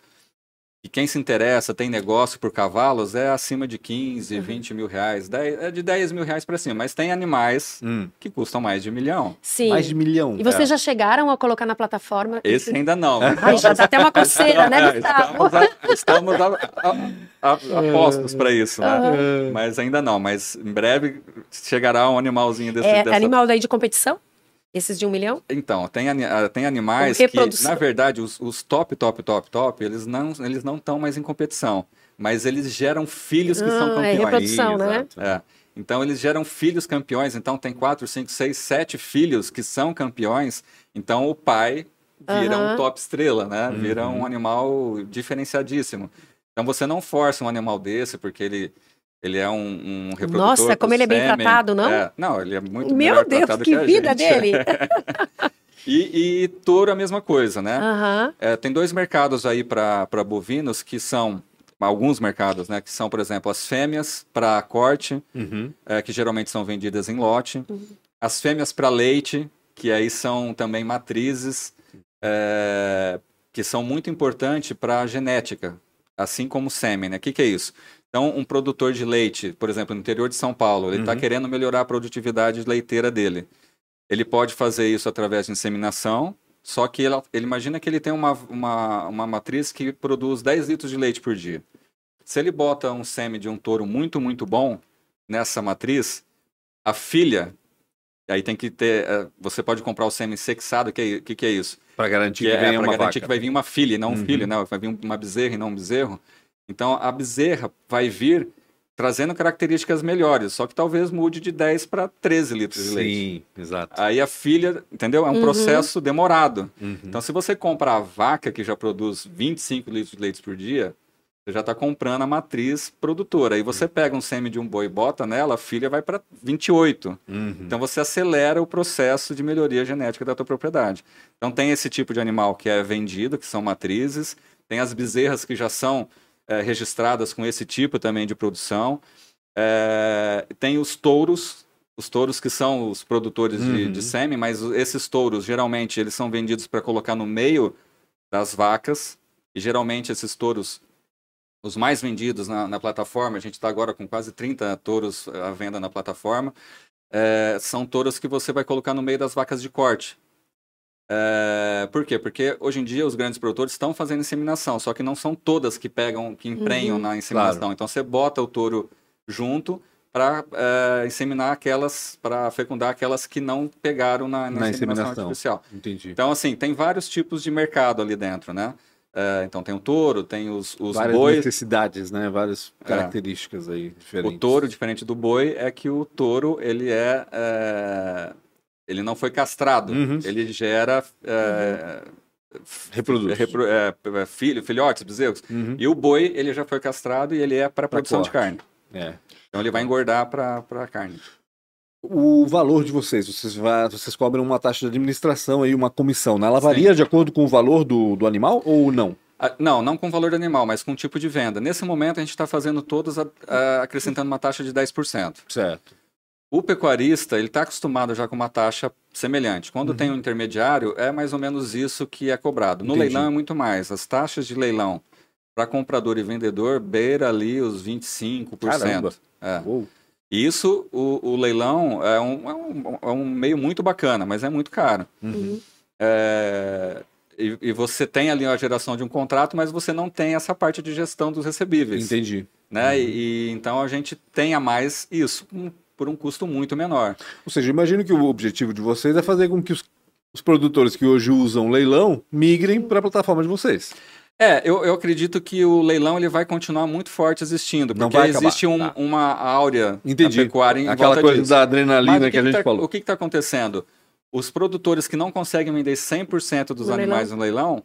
que quem se interessa, tem negócio por cavalos, é acima de 15, Uhum. 20 mil reais, 10 é de 10 mil reais para cima. Mas tem animais Hum, que custam mais de um milhão. Sim. mais de milhão. E vocês É. já chegaram a colocar na plataforma? Esse ainda não. Ai, já dá até uma coceira, né, É, Gustavo? estamos a, estamos a, a, a, apostos para isso, né? É. Mas ainda não, mas em breve chegará um animalzinho desse. É dessa- animal daí de competição? Esses de um milhão? Então, tem, ah, tem animais que, na verdade, os, os top, top, top, top, eles não eles não estão mais em competição, mas eles geram filhos que são Ah, é campeões. reprodução, né? Exato. É. Então eles geram filhos campeões, então tem quatro, cinco, seis, sete filhos que são campeões, então o pai vira Aham. um top estrela, né? Vira Uhum. um animal diferenciadíssimo. Então você não força um animal desse, porque ele, ele é um, um reprodutor. Nossa, como ele é bem sêmen. tratado, não? É, não, ele é muito Meu melhor Deus, tratado que a vida gente. dele! <laughs> E, e touro a mesma coisa, né? Aham. É, tem dois mercados aí para bovinos que são alguns mercados, né? Que são, por exemplo, as fêmeas para corte, Uhum. é, que geralmente são vendidas em lote. As fêmeas para leite, que aí são também matrizes, é, que são muito importantes para a genética, assim como o sêmen, né? O que, que é isso? Então, um produtor de leite, por exemplo, no interior de São Paulo, ele está Uhum. querendo melhorar a produtividade leiteira dele. Ele pode fazer isso através de inseminação, só que ele, ele imagina que ele tem uma, uma, uma matriz que produz 10 litros de leite por dia. Se ele bota um sêmen de um touro muito, muito bom nessa matriz, a filha, aí tem que ter, eh, você pode comprar o sêmen sexado, o que, é- que, que é isso? Pra garantir Que que, é para que vai vir uma filha e não um Uhum. filho, né? Vai vir uma bezerra e não um bezerro. Então, a bezerra vai vir trazendo características melhores, só que talvez mude de 10 para 13 litros de leite. Sim, exato. Aí a filha, entendeu? É um Uhum. processo demorado. Uhum. Então, se você comprar a vaca que já produz 25 litros de leite por dia, Você já está comprando a matriz produtora. Aí você pega um sêmen de um boi e bota nela, a filha vai para 28. Uhum. Então você acelera o processo de melhoria genética da tua propriedade. Então tem esse tipo de animal que é vendido, que são matrizes. Tem as bezerras que já são é, registradas com esse tipo também de produção. É, tem os touros, os touros que são os produtores de, Uhum. de sêmen, mas esses touros geralmente eles são vendidos para colocar no meio das vacas. E geralmente esses touros, os mais vendidos na, na plataforma, a gente está agora com quase 30 touros à venda na plataforma, é, são touros que você vai colocar no meio das vacas de corte. É, por quê? Porque hoje em dia os grandes produtores estão fazendo inseminação, só que não são todas que pegam, que emprenham Uhum. na inseminação. Claro. Então você bota o touro junto para inseminar aquelas, para fecundar aquelas que não pegaram na, na Na inseminação, inseminação. artificial. Entendi. Então, assim, tem vários tipos de mercado ali dentro, né? É, então tem o touro, tem os, os Várias bois. necessidades, né? Várias características aí O diferentes. touro, diferente do boi, é que o touro, ele é... ele não foi castrado. Uhum. Ele gera... é, Reproduz. repro- é, é, filho, filhotes, bezerros. Uhum. E o boi, ele já foi castrado e ele é para produção de carne. É. Então ele vai engordar para carne. O valor de vocês, vocês, va- vocês cobram uma taxa de administração aí, uma comissão, né? Ela varia de acordo com o valor do, do animal ou não? Ah, Não, não com valor do animal, mas com tipo de venda. Nesse momento, a gente está fazendo todos a- a- acrescentando uma taxa de 10%. Certo. O pecuarista, ele está acostumado já com uma taxa semelhante. Quando tem um intermediário, é mais ou menos isso que é cobrado. No Entendi. leilão é muito mais. As taxas de leilão para comprador e vendedor beira ali os 25%. Caramba. É. Uou. Isso, o, o leilão é um, é, um, é um meio muito bacana, mas é muito caro. Uhum. É, e, e você tem ali a geração de um contrato, mas você não tem essa parte de gestão dos recebíveis. Entendi. Né? E, e então a gente tem a mais isso um- por um custo muito menor. Ou seja, imagino que o objetivo de vocês é fazer com que os, os produtores que hoje usam leilão migrem para a plataforma de vocês. É, eu, eu acredito que o leilão ele vai continuar muito forte existindo, Não porque existe um- Tá. uma áurea Entendi. na pecuária em Aquela volta coisa disso. da adrenalina o que, a gente tá, falou. O que está acontecendo? Os produtores que não conseguem vender 100% dos No animais no leilão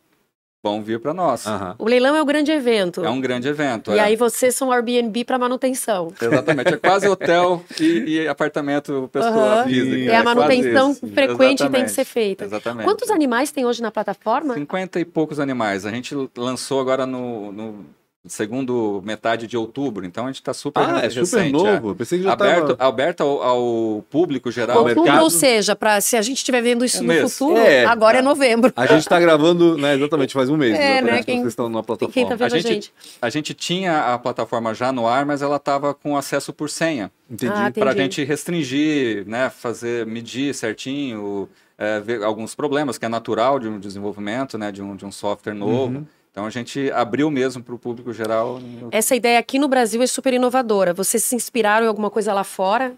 vão vir para nós. Aham. O leilão é o grande evento. É um grande evento. E é. aí vocês são Airbnb para manutenção. Exatamente, é quase hotel e, e apartamento pessoa Aham. física. É É a manutenção frequente tem que Exatamente. ser feita. Exatamente. Quantos animais tem hoje na plataforma? 50 e poucos animais. A gente lançou agora no, no segundo metade de outubro, então a gente está super Ah, é recente. super novo. Eu pensei que já Aberto, estava... aberto ao, ao público geral. Outubro, mercado- ou seja, para se a gente estiver vendo isso Um no mês. futuro, É. agora é novembro. A gente está gravando, né, exatamente, faz um mês. É, né, que quem- vocês estão na plataforma. Quem tá vendo a A gente- gente? A gente tinha a plataforma já no ar, mas ela estava com acesso por senha. Entendi. Ah, Para a gente restringir, né, fazer, medir certinho, é, ver alguns problemas que é natural de um desenvolvimento, né, de um, de um software novo. Uhum. Então a gente abriu mesmo para o público geral. Essa ideia aqui no Brasil é super inovadora. Vocês se inspiraram em alguma coisa lá fora?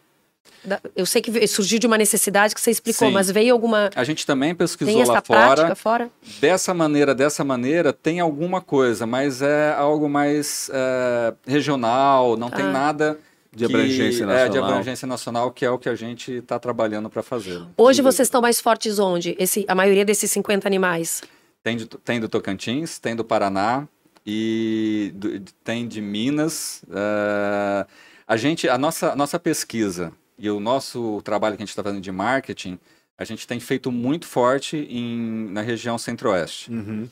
Eu sei que surgiu de uma necessidade que você explicou, Sim. mas veio alguma. A gente também pesquisou Tem essa lá prática fora. fora? Dessa maneira, dessa maneira, tem alguma coisa, mas é algo mais é, regional, não tem Ah. nada De que- abrangência É, de nacional. abrangência nacional, que é o que a gente está trabalhando para fazer. Hoje vocês estão mais fortes onde? Esse, a maioria desses 50 animais. Tem, de- tem do Tocantins, tem do Paraná e do- tem de Minas. é, a gente, a nossa, a nossa pesquisa e o nosso trabalho que a gente está fazendo de marketing, a gente tem feito muito forte em, na região centro-oeste. Uhum.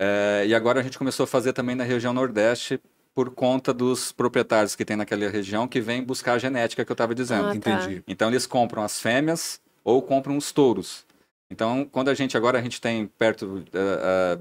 É, e agora a gente começou a fazer também na região Nordeste por conta dos proprietários que tem naquela região que vêm buscar a genética que eu estava dizendo. Ah, tá. Entendi. Então eles compram as fêmeas ou compram os touros. Então, quando a gente agora a gente tem perto eh, eh,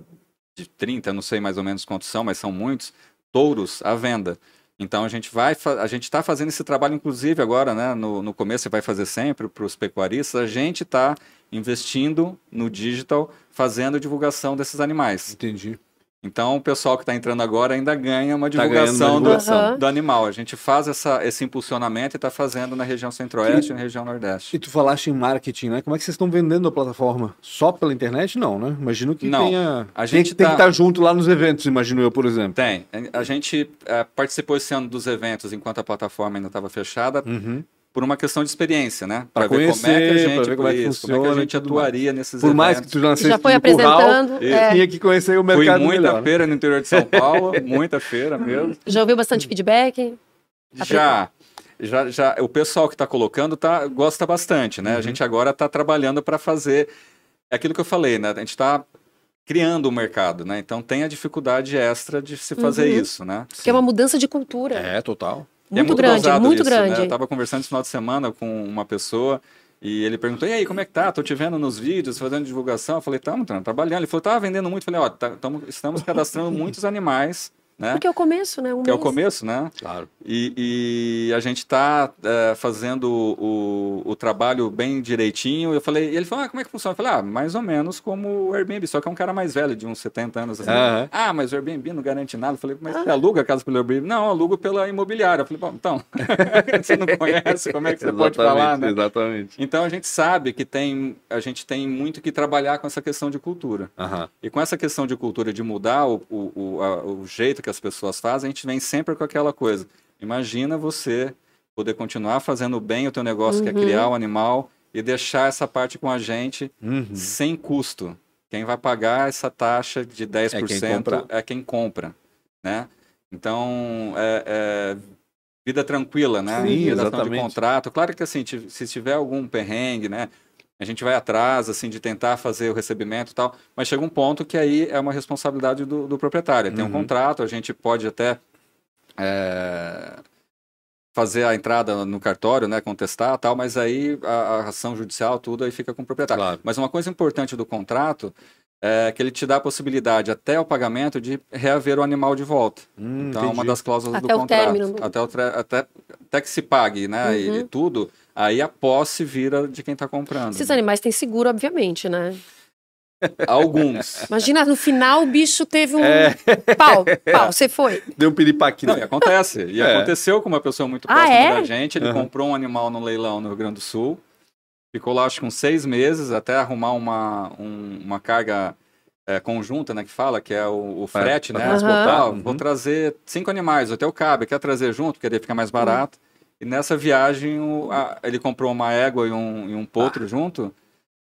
de 30, não sei mais ou menos quantos são, mas são muitos touros à venda. Então a gente vai, a gente está fazendo esse trabalho, inclusive agora, né? No, no começo você vai fazer sempre para os pecuaristas. A gente está investindo no digital, fazendo divulgação desses animais. Entendi. Então o pessoal que está entrando agora ainda ganha uma Tá uma divulgação, do- divulgação. Aham. do, animal. A gente faz essa, esse impulsionamento e está fazendo na região centro-oeste e na região nordeste. E tu falaste em marketing, né? Como é que vocês estão vendendo a plataforma? Só pela internet? Não, né? Imagino que Não. tenha. A tem, gente que- tem que tá- estar junto lá nos eventos, imagino eu, por exemplo. Tem. A gente eh, participou esse ano dos eventos enquanto a plataforma ainda estava fechada. Uhum. Por uma questão de experiência, né? Pra ver como é que a conhecer, gente, ver como é que isso, como é que funciona a gente atuaria nesses Por mais que eventos. tu já nascesse Já foi no curral, apresentando. é. tinha que conhecer o Fui mercado muita melhor. feira no interior de São Paulo, <laughs> muita feira mesmo. Já ouviu bastante feedback? Já, já, já, o pessoal que está colocando tá, gosta bastante, né? A Uhum. gente agora está trabalhando para fazer é aquilo que eu falei, né? A gente está criando o mercado, né? Então tem a dificuldade extra de se fazer Uhum. isso, né? Porque é uma mudança de cultura. É, total. E é Muito, grande, muito isso, né? grande. Eu tava conversando esse final de semana com uma pessoa e ele perguntou: e aí, como é que tá? Tô te vendo nos vídeos, fazendo divulgação. Eu falei: tamo, tamo trabalhando. Ele falou: tava vendendo muito. Eu falei: ó, tá, tamo- estamos cadastrando muitos animais, né? Porque é o começo, né? Um Que é o mês. começo, né? Claro. E, e a gente está fazendo o, o trabalho bem direitinho. Eu falei, e ele falou, ah, como é que funciona? Eu falei, ah, mais ou menos como o Airbnb, só que é um cara mais velho, de uns 70 anos. Assim. Aham. Ah, mas o Airbnb não garante nada. Eu falei, mas você aluga a casa pelo Airbnb? Não, eu alugo pela imobiliária. Eu falei, bom, então, <laughs> você não conhece, como é que você pode falar, né? Exatamente. Então a gente sabe que tem, a gente tem muito que trabalhar com essa questão de cultura. Aham. E com essa questão de cultura de mudar o, o, o, a- o jeito que as pessoas fazem, a gente vem sempre com aquela coisa. Imagina você poder continuar fazendo bem o teu negócio, que é Uhum. criar o animal, e deixar essa parte com a gente Uhum. sem custo. Quem vai pagar essa taxa de 10% quem compra. é quem compra, né? Então, é, é vida tranquila, né? Sim, Redação exatamente. de contrato. Claro que assim, se tiver algum perrengue, né? A gente vai atrás, assim, de tentar fazer o recebimento e tal, mas chega um ponto que aí é uma responsabilidade do, do proprietário. Tem um Uhum. contrato, a gente pode até é, fazer a entrada no cartório, né, contestar tal, mas aí a, a ação judicial, tudo aí fica com o proprietário. Claro. Mas uma coisa importante do contrato é que ele te dá a possibilidade, até o pagamento, de reaver o animal de volta. Hum, Então, é uma entendi. das cláusulas Até do o contrato. do- Até, o tre- até, até que se pague, né? E, Uhum. e tudo, aí a posse vira de quem está comprando. Esses animais têm seguro, obviamente, né? <laughs> Alguns. Imagina, no final o bicho teve um É. pau, pau, <laughs> você foi. Deu um piripaque. Não, e acontece. E É. aconteceu com uma pessoa muito Ah, próxima é? da gente. Ele Uhum. comprou um animal no leilão no Rio Grande do Sul. Ficou lá, acho que uns seis meses, até arrumar uma, um- uma carga é, conjunta, né? Que fala, que é o, o frete, pra né? transportar. Ah, Uhum. Vou trazer cinco animais, o teu cabe, quer trazer junto, porque daí fica mais barato. E nessa viagem, o- a- ele comprou uma égua e um, e um potro junto,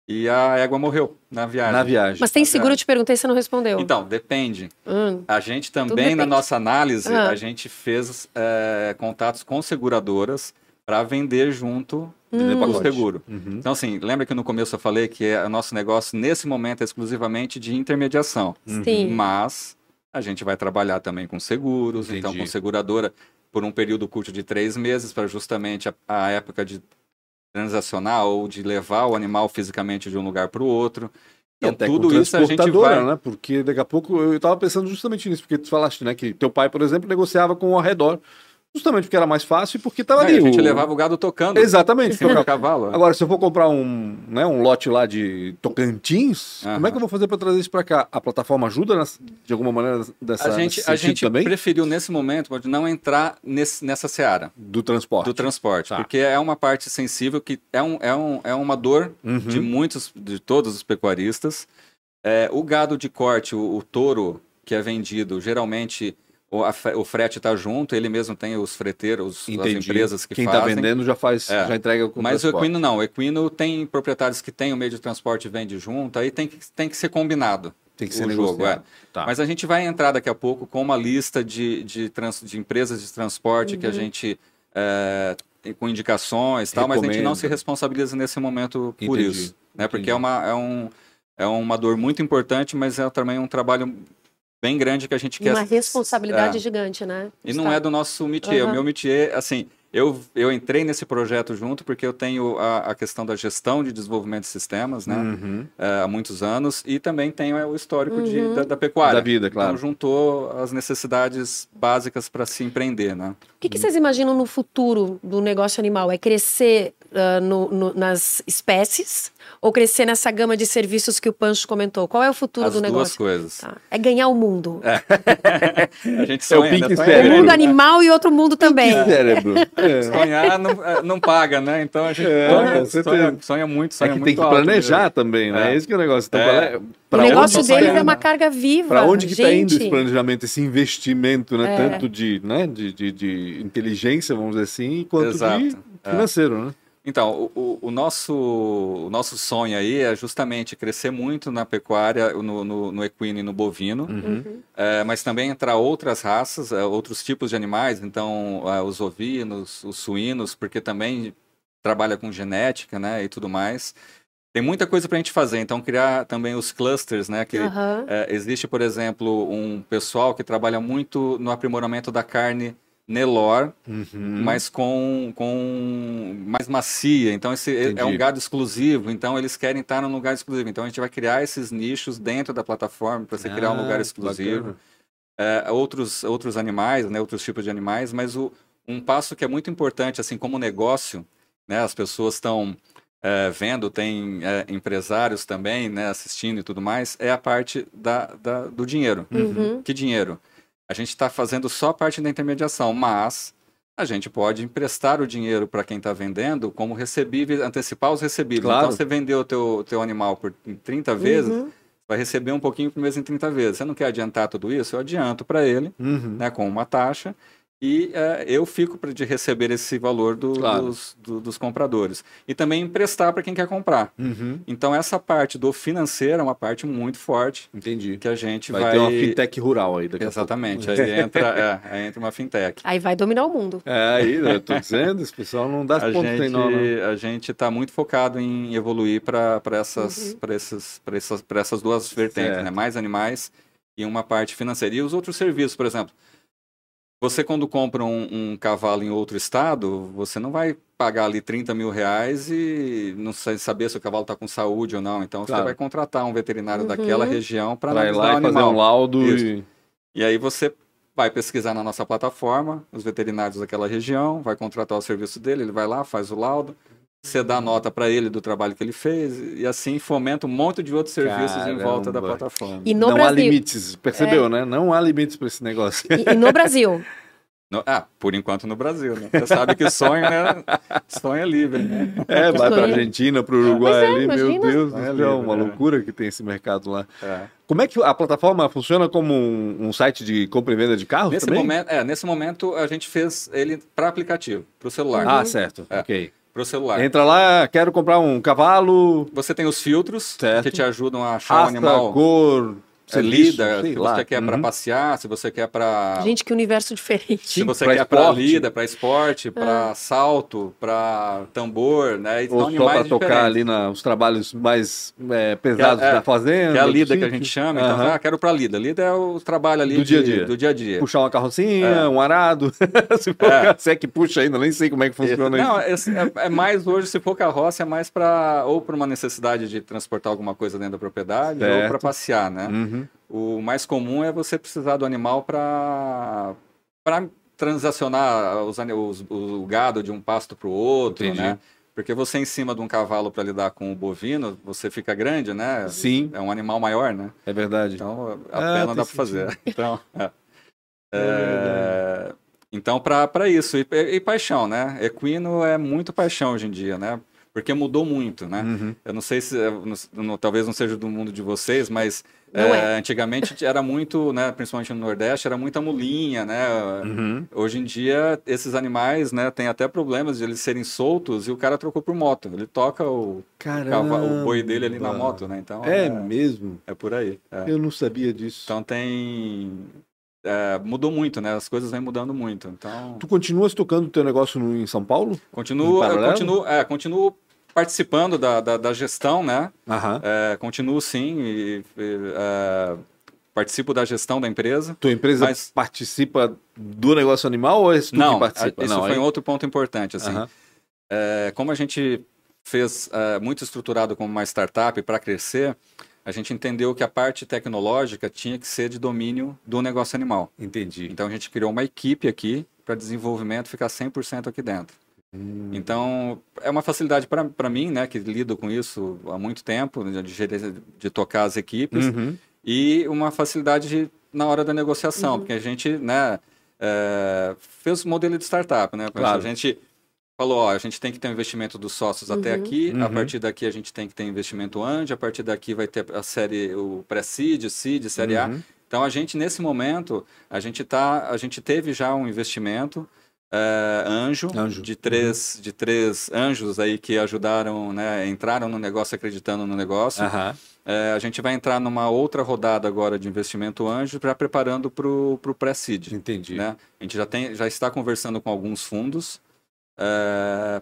e a égua morreu na viagem. Na viagem. Mas tem seguro, eu te perguntei, você não respondeu. Então, depende. Hum, A gente também, depende. na nossa análise, Ah. a gente fez é, contatos com seguradoras para vender junto Vender o pacote. seguro. Uhum. Então, assim, lembra que no começo eu falei que é- o nosso negócio, nesse momento, é exclusivamente de intermediação. sim. Mas a gente vai trabalhar também com seguros, então Entendi. com seguradora por um período curto de três meses, para justamente a, a época de transacionar ou de levar o animal fisicamente de um lugar para o outro. E Então, até tudo com isso a gente vai... né? Porque daqui a pouco eu estava pensando justamente nisso, porque tu falaste, né, que teu pai, por exemplo, negociava com o arredor, justamente porque era mais fácil e porque estava Não, ali. a gente o- levava o gado tocando. Exatamente. tocava. cavalo. Agora, se eu for comprar um, né, um lote lá de Tocantins, Aham. como é que eu vou fazer para trazer isso para cá? A plataforma ajuda nessa- de alguma maneira dessa a gente, a gente também? preferiu nesse momento pode não entrar nesse, nessa seara Do transporte. do transporte, Tá. porque é uma parte sensível que é, um, é, um, é uma dor Uhum. de muitos, de todos os pecuaristas. É, o gado de corte, o, o touro que é vendido, geralmente o, a fre- o frete está junto, ele mesmo tem os freteiros, as Entendi. empresas que Quem está fazem. vendendo já faz, É. já entrega com Mas o equino não, o equino tem proprietários que têm o meio de transporte e vende junto, aí tem que, tem que ser combinado. tem que ser o jogo, é. Tá. Mas a gente vai entrar daqui a pouco com uma lista de, de, trans- de empresas de transporte que a gente. é, com indicações e tal, mas a gente não se responsabiliza nesse momento por Entendi, isso. Né? Porque é uma, é, um, é uma dor muito importante, mas é também um trabalho bem grande que a gente quer. Uma responsabilidade É. gigante, né? E não é do nosso métier. Aham. O meu métier, assim, eu, eu entrei nesse projeto junto porque eu tenho a, a questão da gestão de desenvolvimento de sistemas, né? Uhum. é, há muitos anos e também tem é, o histórico de- Uhum. da, da pecuária. Da vida, claro. Então juntou as necessidades básicas para se empreender, né? O que, que vocês imaginam no futuro do negócio animal? É crescer ah, no- no- nas espécies ou crescer nessa gama de serviços que o Pancho comentou? Qual é o futuro As do duas negócio? coisas. Tá. É ganhar o mundo. <laughs> A gente sonha, Pink né? Sonha- Um Cérebro. mundo animal e outro mundo também. Cérebro. <laughs> É. Sonhar não, é, não paga, né? Então a gente É, sonha, certeza. sonha, sonha muito, É sonha que muito tem que alto planejar também, né? É. É. Esse que é o negócio. Então, É. qual é- O pra negócio onde deles tá é uma carga viva. Para onde que está indo esse planejamento, esse investimento, né? É. Tanto de, né? de, de, de inteligência, vamos dizer assim, quanto Exato. de Financeiro, né? Então, o, o, nosso, o nosso sonho aí é justamente crescer muito na pecuária, no, no, no equino e no bovino, Uhum. é, mas também entrar outras raças, é, outros tipos de animais, então é, os ovinos, os suínos, porque também trabalha com genética, né, e tudo mais. Tem muita coisa para a gente fazer, então criar também os clusters, né, que Aham. é, existe, por exemplo, um pessoal que trabalha muito no aprimoramento da carne Nelor, Uhum. mas com, com mais macia. Então, esse é- é Entendi. um gado exclusivo. Então, eles querem estar num lugar exclusivo. Então, a gente vai criar esses nichos dentro da plataforma para você criar um Ah, lugar exclusivo. É, outros, outros animais, né, outros tipos de animais, mas o, um passo que é muito importante, assim como negócio, né, as pessoas estão é, vendo, tem é, empresários também né, assistindo e tudo mais, é a parte da, da- do dinheiro. Uhum. Que dinheiro? A gente está fazendo só a parte da intermediação, mas a gente pode emprestar o dinheiro para quem está vendendo como recebível, antecipar os recebíveis. Claro. Então, você vendeu o teu, teu animal por 30 vezes, Uhum. vai receber um pouquinho por mês em 30 vezes. Você não quer adiantar tudo isso? Eu adianto para ele, Uhum. né, com uma taxa, e eh, eu fico pra- de receber esse valor do- Claro. dos, do- dos compradores. E também emprestar para quem quer comprar. Uhum. Então, essa parte do financeiro é uma parte muito forte Entendi. que a gente Vai, vai... ter uma fintech rural aí daqui a pouco. Exatamente. <laughs> Aí entra, é, aí entra uma fintech. Aí vai dominar o mundo. É, aí, eu tô dizendo, esse pessoal não dá A ponto nó, não. gente a gente está muito focado em evoluir para essas, Uhum. pra esses, pra essas, pra essas duas vertentes, Certo. né? Mais animais e uma parte financeira. E os outros serviços, por exemplo, você quando compra um, um cavalo em outro estado, você não vai pagar ali 30 mil reais e não saber se o cavalo está com saúde ou não. Então Claro. você vai contratar um veterinário Uhum. daquela região para Vai analisar lá o e fazer um laudo e... E aí você vai pesquisar na nossa plataforma, os veterinários daquela região, vai contratar o serviço dele, ele vai lá, faz o laudo, você dá nota para ele do trabalho que ele fez, e assim fomenta um monte de outros serviços em volta da Caramba. plataforma. E no não há Brasil. limites, percebeu, né? Não há limites para esse negócio. E, e no <laughs> Brasil. No- ah, por enquanto no Brasil, né? Você sabe que sonho, né? Sonho é livre, né? É, vai para. Argentina, para o Uruguai é, ali, meu imagina. Deus do É livre, uma né? loucura que tem esse mercado lá. É. Como é que a plataforma funciona como um, um site de compra e venda de carros Nesse, também? momento, é, nesse momento a gente fez ele para aplicativo, para o celular. Ah, certo, É. ok. Para o celular. Entra lá, quero comprar um cavalo, Você tem os filtros Certo. que te ajudam a achar o raça, animal. cor, É, serviço, lida, sei se lá. você quer para Uhum. passear, se você quer para Gente, que universo diferente. Se você pra quer para lida, para esporte, para salto, para tambor, né? E Ou só para tocar ali na, os trabalhos mais é, pesados Que é- da fazenda. Que é a lida que a gente chama. Então, ah, quero para lida. Lida é o trabalho ali Do de- dia a dia. do dia a dia. Puxar uma carrocinha, É. um arado. <laughs> se, for, É. se é que puxa ainda, nem sei como é que funciona isso. Não, esse é, é mais hoje, se for carroça, é mais para ou para uma necessidade de transportar alguma coisa dentro da propriedade ou Certo. para passear, né? Uhum. O mais comum é você precisar do animal para transacionar os, os- o gado de um pasto para o outro, Entendi. né? Porque você em cima de um cavalo para lidar com o bovino, você fica grande, né? Sim, É um animal maior, né? é verdade. Então a Ah, pena dá para fazer. <laughs> Então, é. É, então para isso e, e paixão, né? Equino é muito paixão hoje em dia, né? Porque mudou muito, né? Uhum. Eu não sei se, não- talvez não seja do mundo de vocês, mas é, é. antigamente <laughs> era muito, né, principalmente no Nordeste, era muita mulinha, né? Uhum. Hoje em dia, esses animais, né, tem até problemas de eles serem soltos e o cara trocou por moto. Ele toca o, o boi dele ali na moto, né? Então, É é, mesmo? é por aí. é. Eu não sabia disso. Então tem... é, mudou muito, né? As coisas vêm mudando muito. Então, Tu continuas tocando o teu negócio no- em São Paulo? continuo, Em eu paralelo? continuo, é, continuo participando da, da, da gestão, né? Aham. É, continuo sim e, e, é, participo da gestão da empresa. Tua empresa Mas- participa do negócio animal ou é tu Não, que participa? a- isso não, foi aí- um outro ponto importante. Assim, Aham. É, como a gente fez é, muito estruturado como uma startup para crescer, a gente entendeu que a parte tecnológica tinha que ser de domínio do negócio animal. Entendi. Então a gente criou uma equipe aqui para desenvolvimento ficar 100% aqui dentro. Hum. Então, é uma facilidade para mim, né, que lido com isso há muito tempo, de, de tocar as equipes, Uhum. e uma facilidade de- na hora da negociação, porque a gente, né, é, fez o modelo de startup, né? Claro. A gente falou, ó, a gente tem que ter um investimento dos sócios até Uhum. aqui, a Uhum. partir daqui a gente tem que ter investimento anjo, a partir daqui vai ter a série, o pré-seed, seed, série A. Uhum. Então, a gente, nesse momento, a gente, tá, a gente teve já um investimento, é, anjo, Anjo. de três de três anjos aí que ajudaram, né, entraram no negócio acreditando no negócio. Aham. É, a gente vai entrar numa outra rodada agora de investimento anjo, já preparando para o pré-seed. Entendi. Né? A gente já, tem, já está conversando com alguns fundos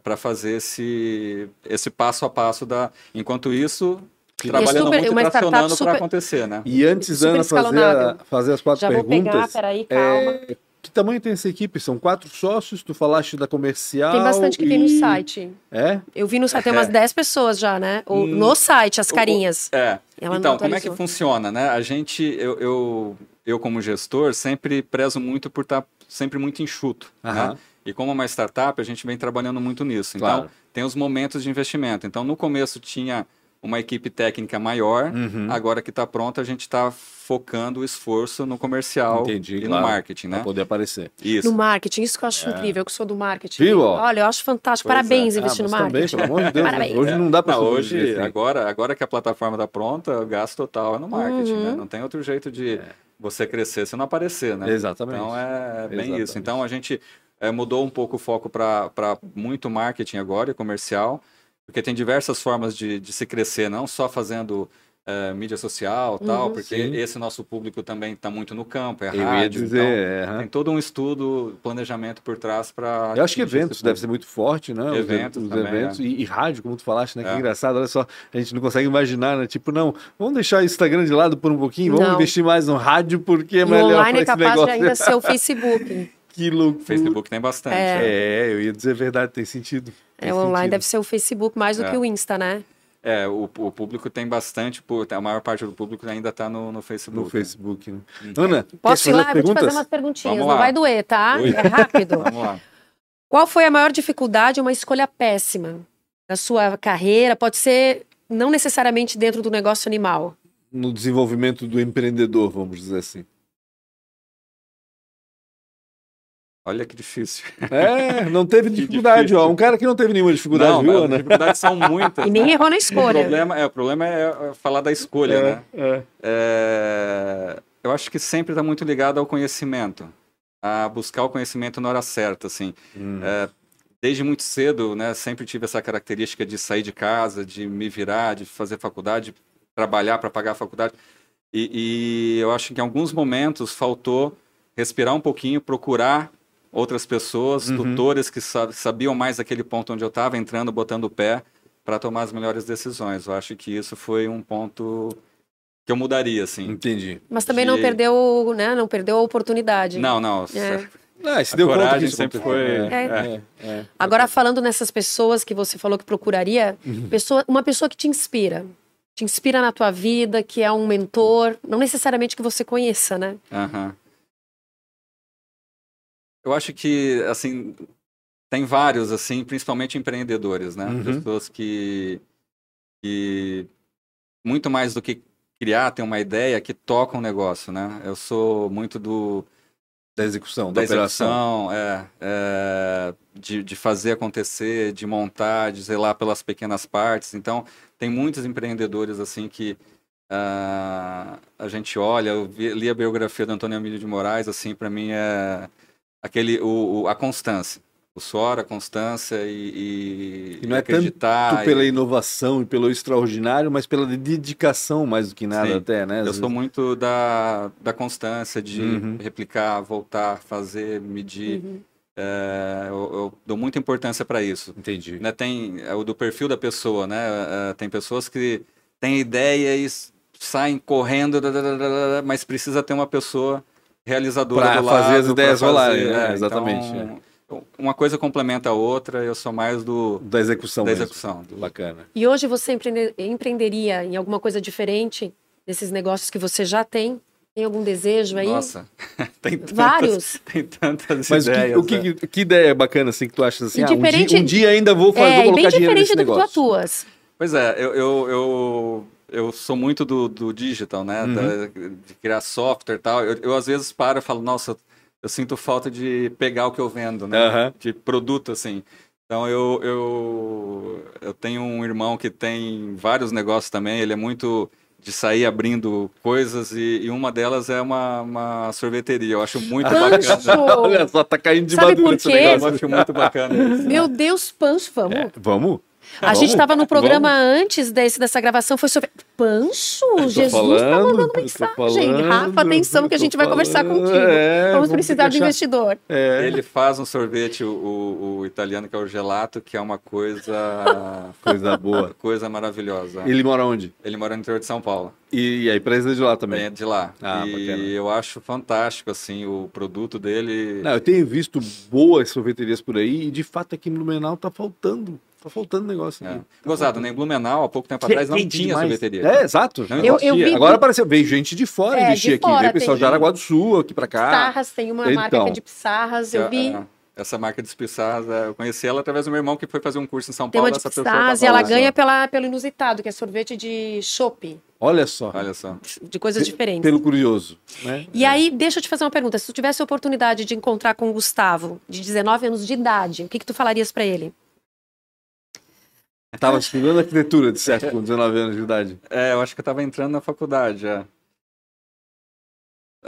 para fazer esse, esse passo a passo da. Enquanto isso, trabalhando super- muito uma e tracionando para super- acontecer, né? E antes, Ana, fazer, a- fazer as quatro Já vou perguntas. pegar, peraí, calma. é, que tamanho tem essa equipe? São quatro sócios? Tu falaste da comercial. Tem bastante que tem no e- site. É? Eu vi no site, tem umas 10 pessoas já, né? O- Hum, no site, as carinhas. É. Ela então, como é que funciona, né? A gente, eu, eu, eu como gestor, sempre prezo muito por estar sempre muito enxuto, Aham. né? E como uma startup, a gente vem trabalhando muito nisso. Então, Claro. tem os momentos de investimento. Então, no começo tinha uma equipe técnica maior, Uhum. agora que está pronta, a gente está focando o esforço no comercial Entendi, e claro. no marketing, né? Pra poder aparecer. Isso. No marketing, isso que eu acho incrível, que eu sou do marketing. Viu? Olha, eu acho fantástico. Pois Parabéns é. investir Ah, no mas também, marketing. pelo amor de Deus. né? Parabéns. Hoje não dá Não, sobreviver hoje, agora, agora que a plataforma está pronta, o gasto total é no marketing, Uhum. né? Não tem outro jeito de você crescer se não aparecer, né? Exatamente. Então é bem Exatamente. isso. Então a gente eh, mudou um pouco o foco para muito marketing agora e comercial, porque tem diversas formas de, de se crescer, não só fazendo eh, mídia social tal, Uhum. porque Sim. esse nosso público também está muito no campo, é Eu rádio. dizer. é, então, aham. tem todo um estudo, planejamento por trás para. Eu acho que eventos deve ser muito forte, né? Os- Eventos os, também, eventos é. e, e rádio, como tu falaste, né? Que É. engraçado, olha só, a gente não consegue imaginar, né? Tipo, não, vamos deixar o Instagram de lado por um pouquinho, vamos Não. investir mais no rádio porque é E o melhor online pra é capaz negócio. de ainda ser o <laughs> Facebook. Que loucura. Facebook tem bastante. É. É, eu ia dizer a verdade, tem sentido. Tem É, o online sentido. deve ser o Facebook mais do É. que o Insta, né? É, o, o público tem bastante, a maior parte do público ainda está no, no Facebook. no Facebook. Né? Uhum. Ana, Posso quer ir lá? fazer Eu vou te fazer perguntas? umas perguntinhas. Vamos Não vai doer, tá? Ui. É rápido. <laughs> Vamos lá. Qual foi a maior dificuldade ou uma escolha péssima na sua carreira? Pode ser não necessariamente dentro do negócio animal. No desenvolvimento do empreendedor, vamos dizer assim. Olha que difícil. É, não teve <laughs> Que dificuldade, difícil. ó. Um cara que não teve nenhuma dificuldade, não, viu, Ana? dificuldades são muitas. <laughs> E nem errou na O escolha. problema, é, o problema é falar da escolha, né? é. É, eu acho que sempre está muito ligado ao conhecimento, a buscar o conhecimento na hora certa, assim. Hum. É, desde muito cedo, né, sempre tive essa característica de sair de casa, de me virar, de fazer faculdade, trabalhar para pagar a faculdade. E, e eu acho que em alguns momentos faltou respirar um pouquinho, procurar outras pessoas, Uhum. tutores que sa- sabiam mais daquele ponto onde eu estava, entrando, botando o pé para tomar as melhores decisões. Eu acho que isso foi um ponto que eu mudaria, assim. Entendi. Mas também não de- perdeu, né? Não perdeu a oportunidade. Não, não. É. Ah, se A deu conta coragem isso sempre foi- É, É. é, é. Agora, falando nessas pessoas que você falou que procuraria, Uhum. pessoa, uma pessoa que te inspira. Te inspira na tua vida, que é um mentor, não necessariamente que você conheça, né? Aham. Eu acho que, assim, tem vários, assim, principalmente empreendedores, né? Uhum. Pessoas que, que, muito mais do que criar, tem uma ideia, que tocam o negócio, né? Eu sou muito do, Da execução, da da, operação. execução, é, é, de, de fazer acontecer, de montar, de zelar pelas pequenas partes. Então, tem muitos empreendedores assim que ah, a gente olha. Eu vi- li a biografia do Antônio Emílio de Moraes, assim, para mim é aquele o, o- a constância, o suor, a constância e, e, E não é acreditar. Tanto pela e- inovação e pelo extraordinário, mas pela dedicação mais do que nada Sim. até, né? Às Eu sou muito da, da constância, de Uhum. replicar, voltar, fazer, medir. Uhum. É, eu, eu dou muita importância para isso. Entendi. Né, tem é, o do perfil da pessoa, né? É, tem pessoas que têm ideia e saem correndo, mas precisa ter uma pessoa realizadora Pra do lado. fazer as ideias rolarem, né? é, Exatamente, então, Uma coisa complementa a outra, eu sou mais do Da execução da mesmo. execução. do- Bacana. E hoje você empreende- empreenderia em alguma coisa diferente desses negócios que você já tem? Tem algum desejo aí? Nossa, <laughs> tem tantas, Vários. tem tantas Mas o que- ideias. o que, né? que, que ideia bacana assim que tu achas assim? Ah, um, diferente- dia, um dia ainda vou, fazer, é, vou bem colocar dinheiro diferente nesse do que tu negócio. atuas. Pois é, eu, eu, eu, eu sou muito do, do digital, né? Uhum. Da- de criar software e tal. Eu, eu, às vezes paro e falo, nossa, eu sinto falta de pegar o que eu vendo, né? Aham. De produto, assim. Então eu, eu, eu tenho um irmão que tem vários negócios também, ele é muito de sair abrindo coisas e, e uma delas é uma, uma sorveteria. Eu acho muito bacana. Pancho! <laughs> Olha só, tá caindo de Sabe madura esse negócio. Eu acho muito bacana isso. Meu Deus, Pancho, vamos. É, vamos? A gente estava no programa Vamos. antes desse, dessa gravação, foi sobre. Pancho, Tô Jesus tá falando, mandando mensagem. falando, Rafa, atenção que a gente vai conversar contigo. É, vamos vamos precisar do deixar- investidor. É, Ele faz um sorvete, o, o- o italiano, que é o gelato, que é uma coisa, <laughs> coisa boa. coisa maravilhosa. Ele mora onde? Ele mora no interior de São Paulo. E, e a empresa é de lá também. É de lá. Ah, e bacana. eu acho fantástico, assim, o produto dele. Não, eu tenho visto boas sorveterias por aí e de fato aqui no Blumenau tá faltando. Tá faltando negócio É. aqui. Gozado, né? Em Blumenau, há pouco tempo atrás, não tinha demais. sorveteria. É, exato. Não Eu- eu vi- Agora apareceu, veio gente de fora É, investir de aqui. fora, veio pessoal tem- de Araguá do Sul aqui pra cá. Pissarras, tem uma marca que Então. é de Pissarras, eu vi. É, Essa marca de Pissarras, é, eu conheci ela através do meu irmão que foi fazer um curso em São Tem Paulo. uma de essa pessoa Pissarras e tava ela ganha pela, pelo inusitado, que é sorvete de chopp, Olha só. Olha só. de coisas diferentes. Pelo curioso. Né? E aí, deixa eu te fazer uma pergunta. Se tu tivesse a oportunidade de encontrar com o Gustavo, de 19 anos de idade, o que, que tu falarias pra ele? Tava estudando arquitetura, de certo, com 19 anos de idade. É, eu acho que eu tava entrando na faculdade já.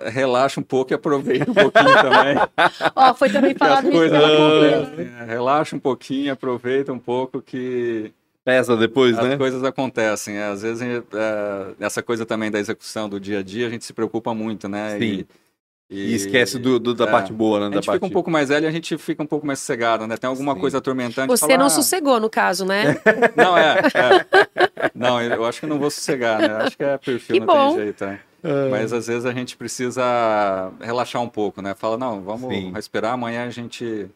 Relaxa um pouco e aproveita um pouquinho <laughs> também. Ó, foi também as falado isso coisas acontecem. Camila. É, Relaxa um pouquinho, aproveita um pouco que Pesa depois, as né? coisas acontecem. é, Às vezes, é, essa coisa também da execução do dia a dia, a gente se preocupa muito, né? Sim. E, E esquece do, do- da é. parte boa, né? A Da gente parte... fica um pouco mais velho e a gente fica um pouco mais sossegado, né? Tem alguma Sim. coisa atormentante. Você fala, não "Ah, sossegou, no caso, né? <laughs> Não, é, é. Não, eu acho que não vou sossegar, né? Acho que é perfil, Que não bom. tem jeito, é. É. Mas às vezes a gente precisa relaxar um pouco, né? Fala, não, vamos Sim. respirar, amanhã a gente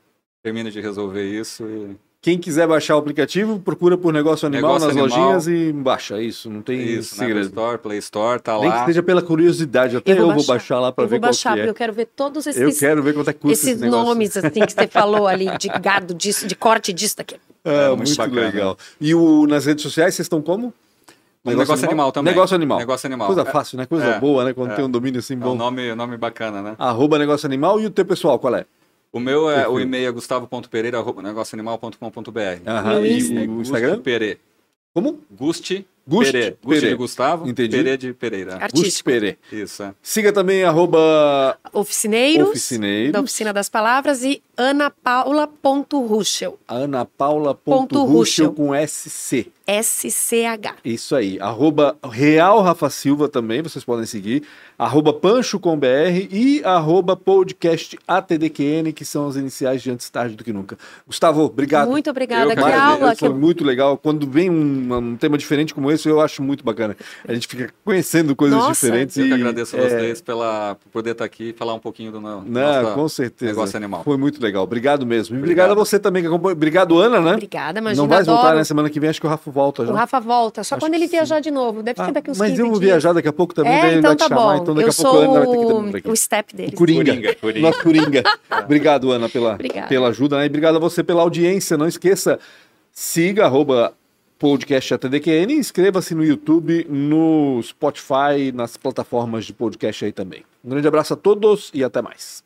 termina de resolver isso e Quem quiser baixar o aplicativo, procura por Negócio Animal Negócio nas Animal. lojinhas e baixa. Isso, não tem isso, né? Apple segredo. Store, Play Store, tá Nem que lá. seja pela curiosidade. Até Eu eu vou vou, baixar. baixar lá eu ver vou qual baixar, que porque é. eu quero ver todos Eu esses, quero ver quanto é custa esses esse negócio. nomes assim que você falou ali, de <laughs> gado disso, de corte disso, daqui. É, É, muito, muito bacana. legal. E o, nas redes sociais, vocês estão como? Negócio, animal? também. Negócio animal. Negócio animal. Coisa É- fácil, né? Coisa é, boa, né? Quando é. tem um domínio assim É um bom. nome, nome bacana, né? Arroba Negócio Animal e o teu pessoal, qual é? O meu é, o e-mail é gustavo.pereira, arroba negócioanimal.com.br. Aham. E o Instagram? Pere. Como? Gusti, Gusti Pere. Gusti Pere. de Gustavo, Entendi. Pere de Pereira. Artístico. Pere. Isso, é. Siga também arroba Oficineiros, Oficineiros. da Oficina das Palavras e anapaula.ruschel, Ana Paula Ponto Ruschel Ruschel. com SC. S-C-H. Isso aí. Arroba Real Rafa Silva também, vocês podem seguir. Arroba Pancho com BR e arroba podcast ATDQN, que são as iniciais de antes tarde do que nunca. Gustavo, obrigado. Muito obrigada, Eu que aula. Foi Que... muito legal. Quando vem um, um tema diferente como esse, eu acho muito bacana. A gente fica conhecendo coisas Nossa. diferentes. Eu e, que agradeço a é, vocês pela, por poder estar aqui e falar um pouquinho do Não, nossa- com certeza. negócio animal. Foi muito legal. Obrigado mesmo. Obrigado, Obrigado. a você também que acompanhou. Obrigado, Ana, né? Obrigada, imagina, Não vai adoro. voltar na semana que vem, acho que o Rafa volta já. O Rafa volta, só Acho quando ele sim. viajar de novo. Deve Ah, ser daqui uns mas 15 eu vou viajar daqui a pouco também, daí É, ele então vai te tá chamar. bom. Então daqui eu a pouco a Ana vai ter que ter um break. o step dele. Coringa. Coringa, Coringa. Nosso Coringa. <laughs> obrigado, Ana, pela, Obrigada. pela ajuda. Né? E obrigado a você pela audiência. Não esqueça, siga arroba podcast ATDQN e inscreva-se no YouTube, no Spotify, nas plataformas de podcast aí também. Um grande abraço a todos e até mais.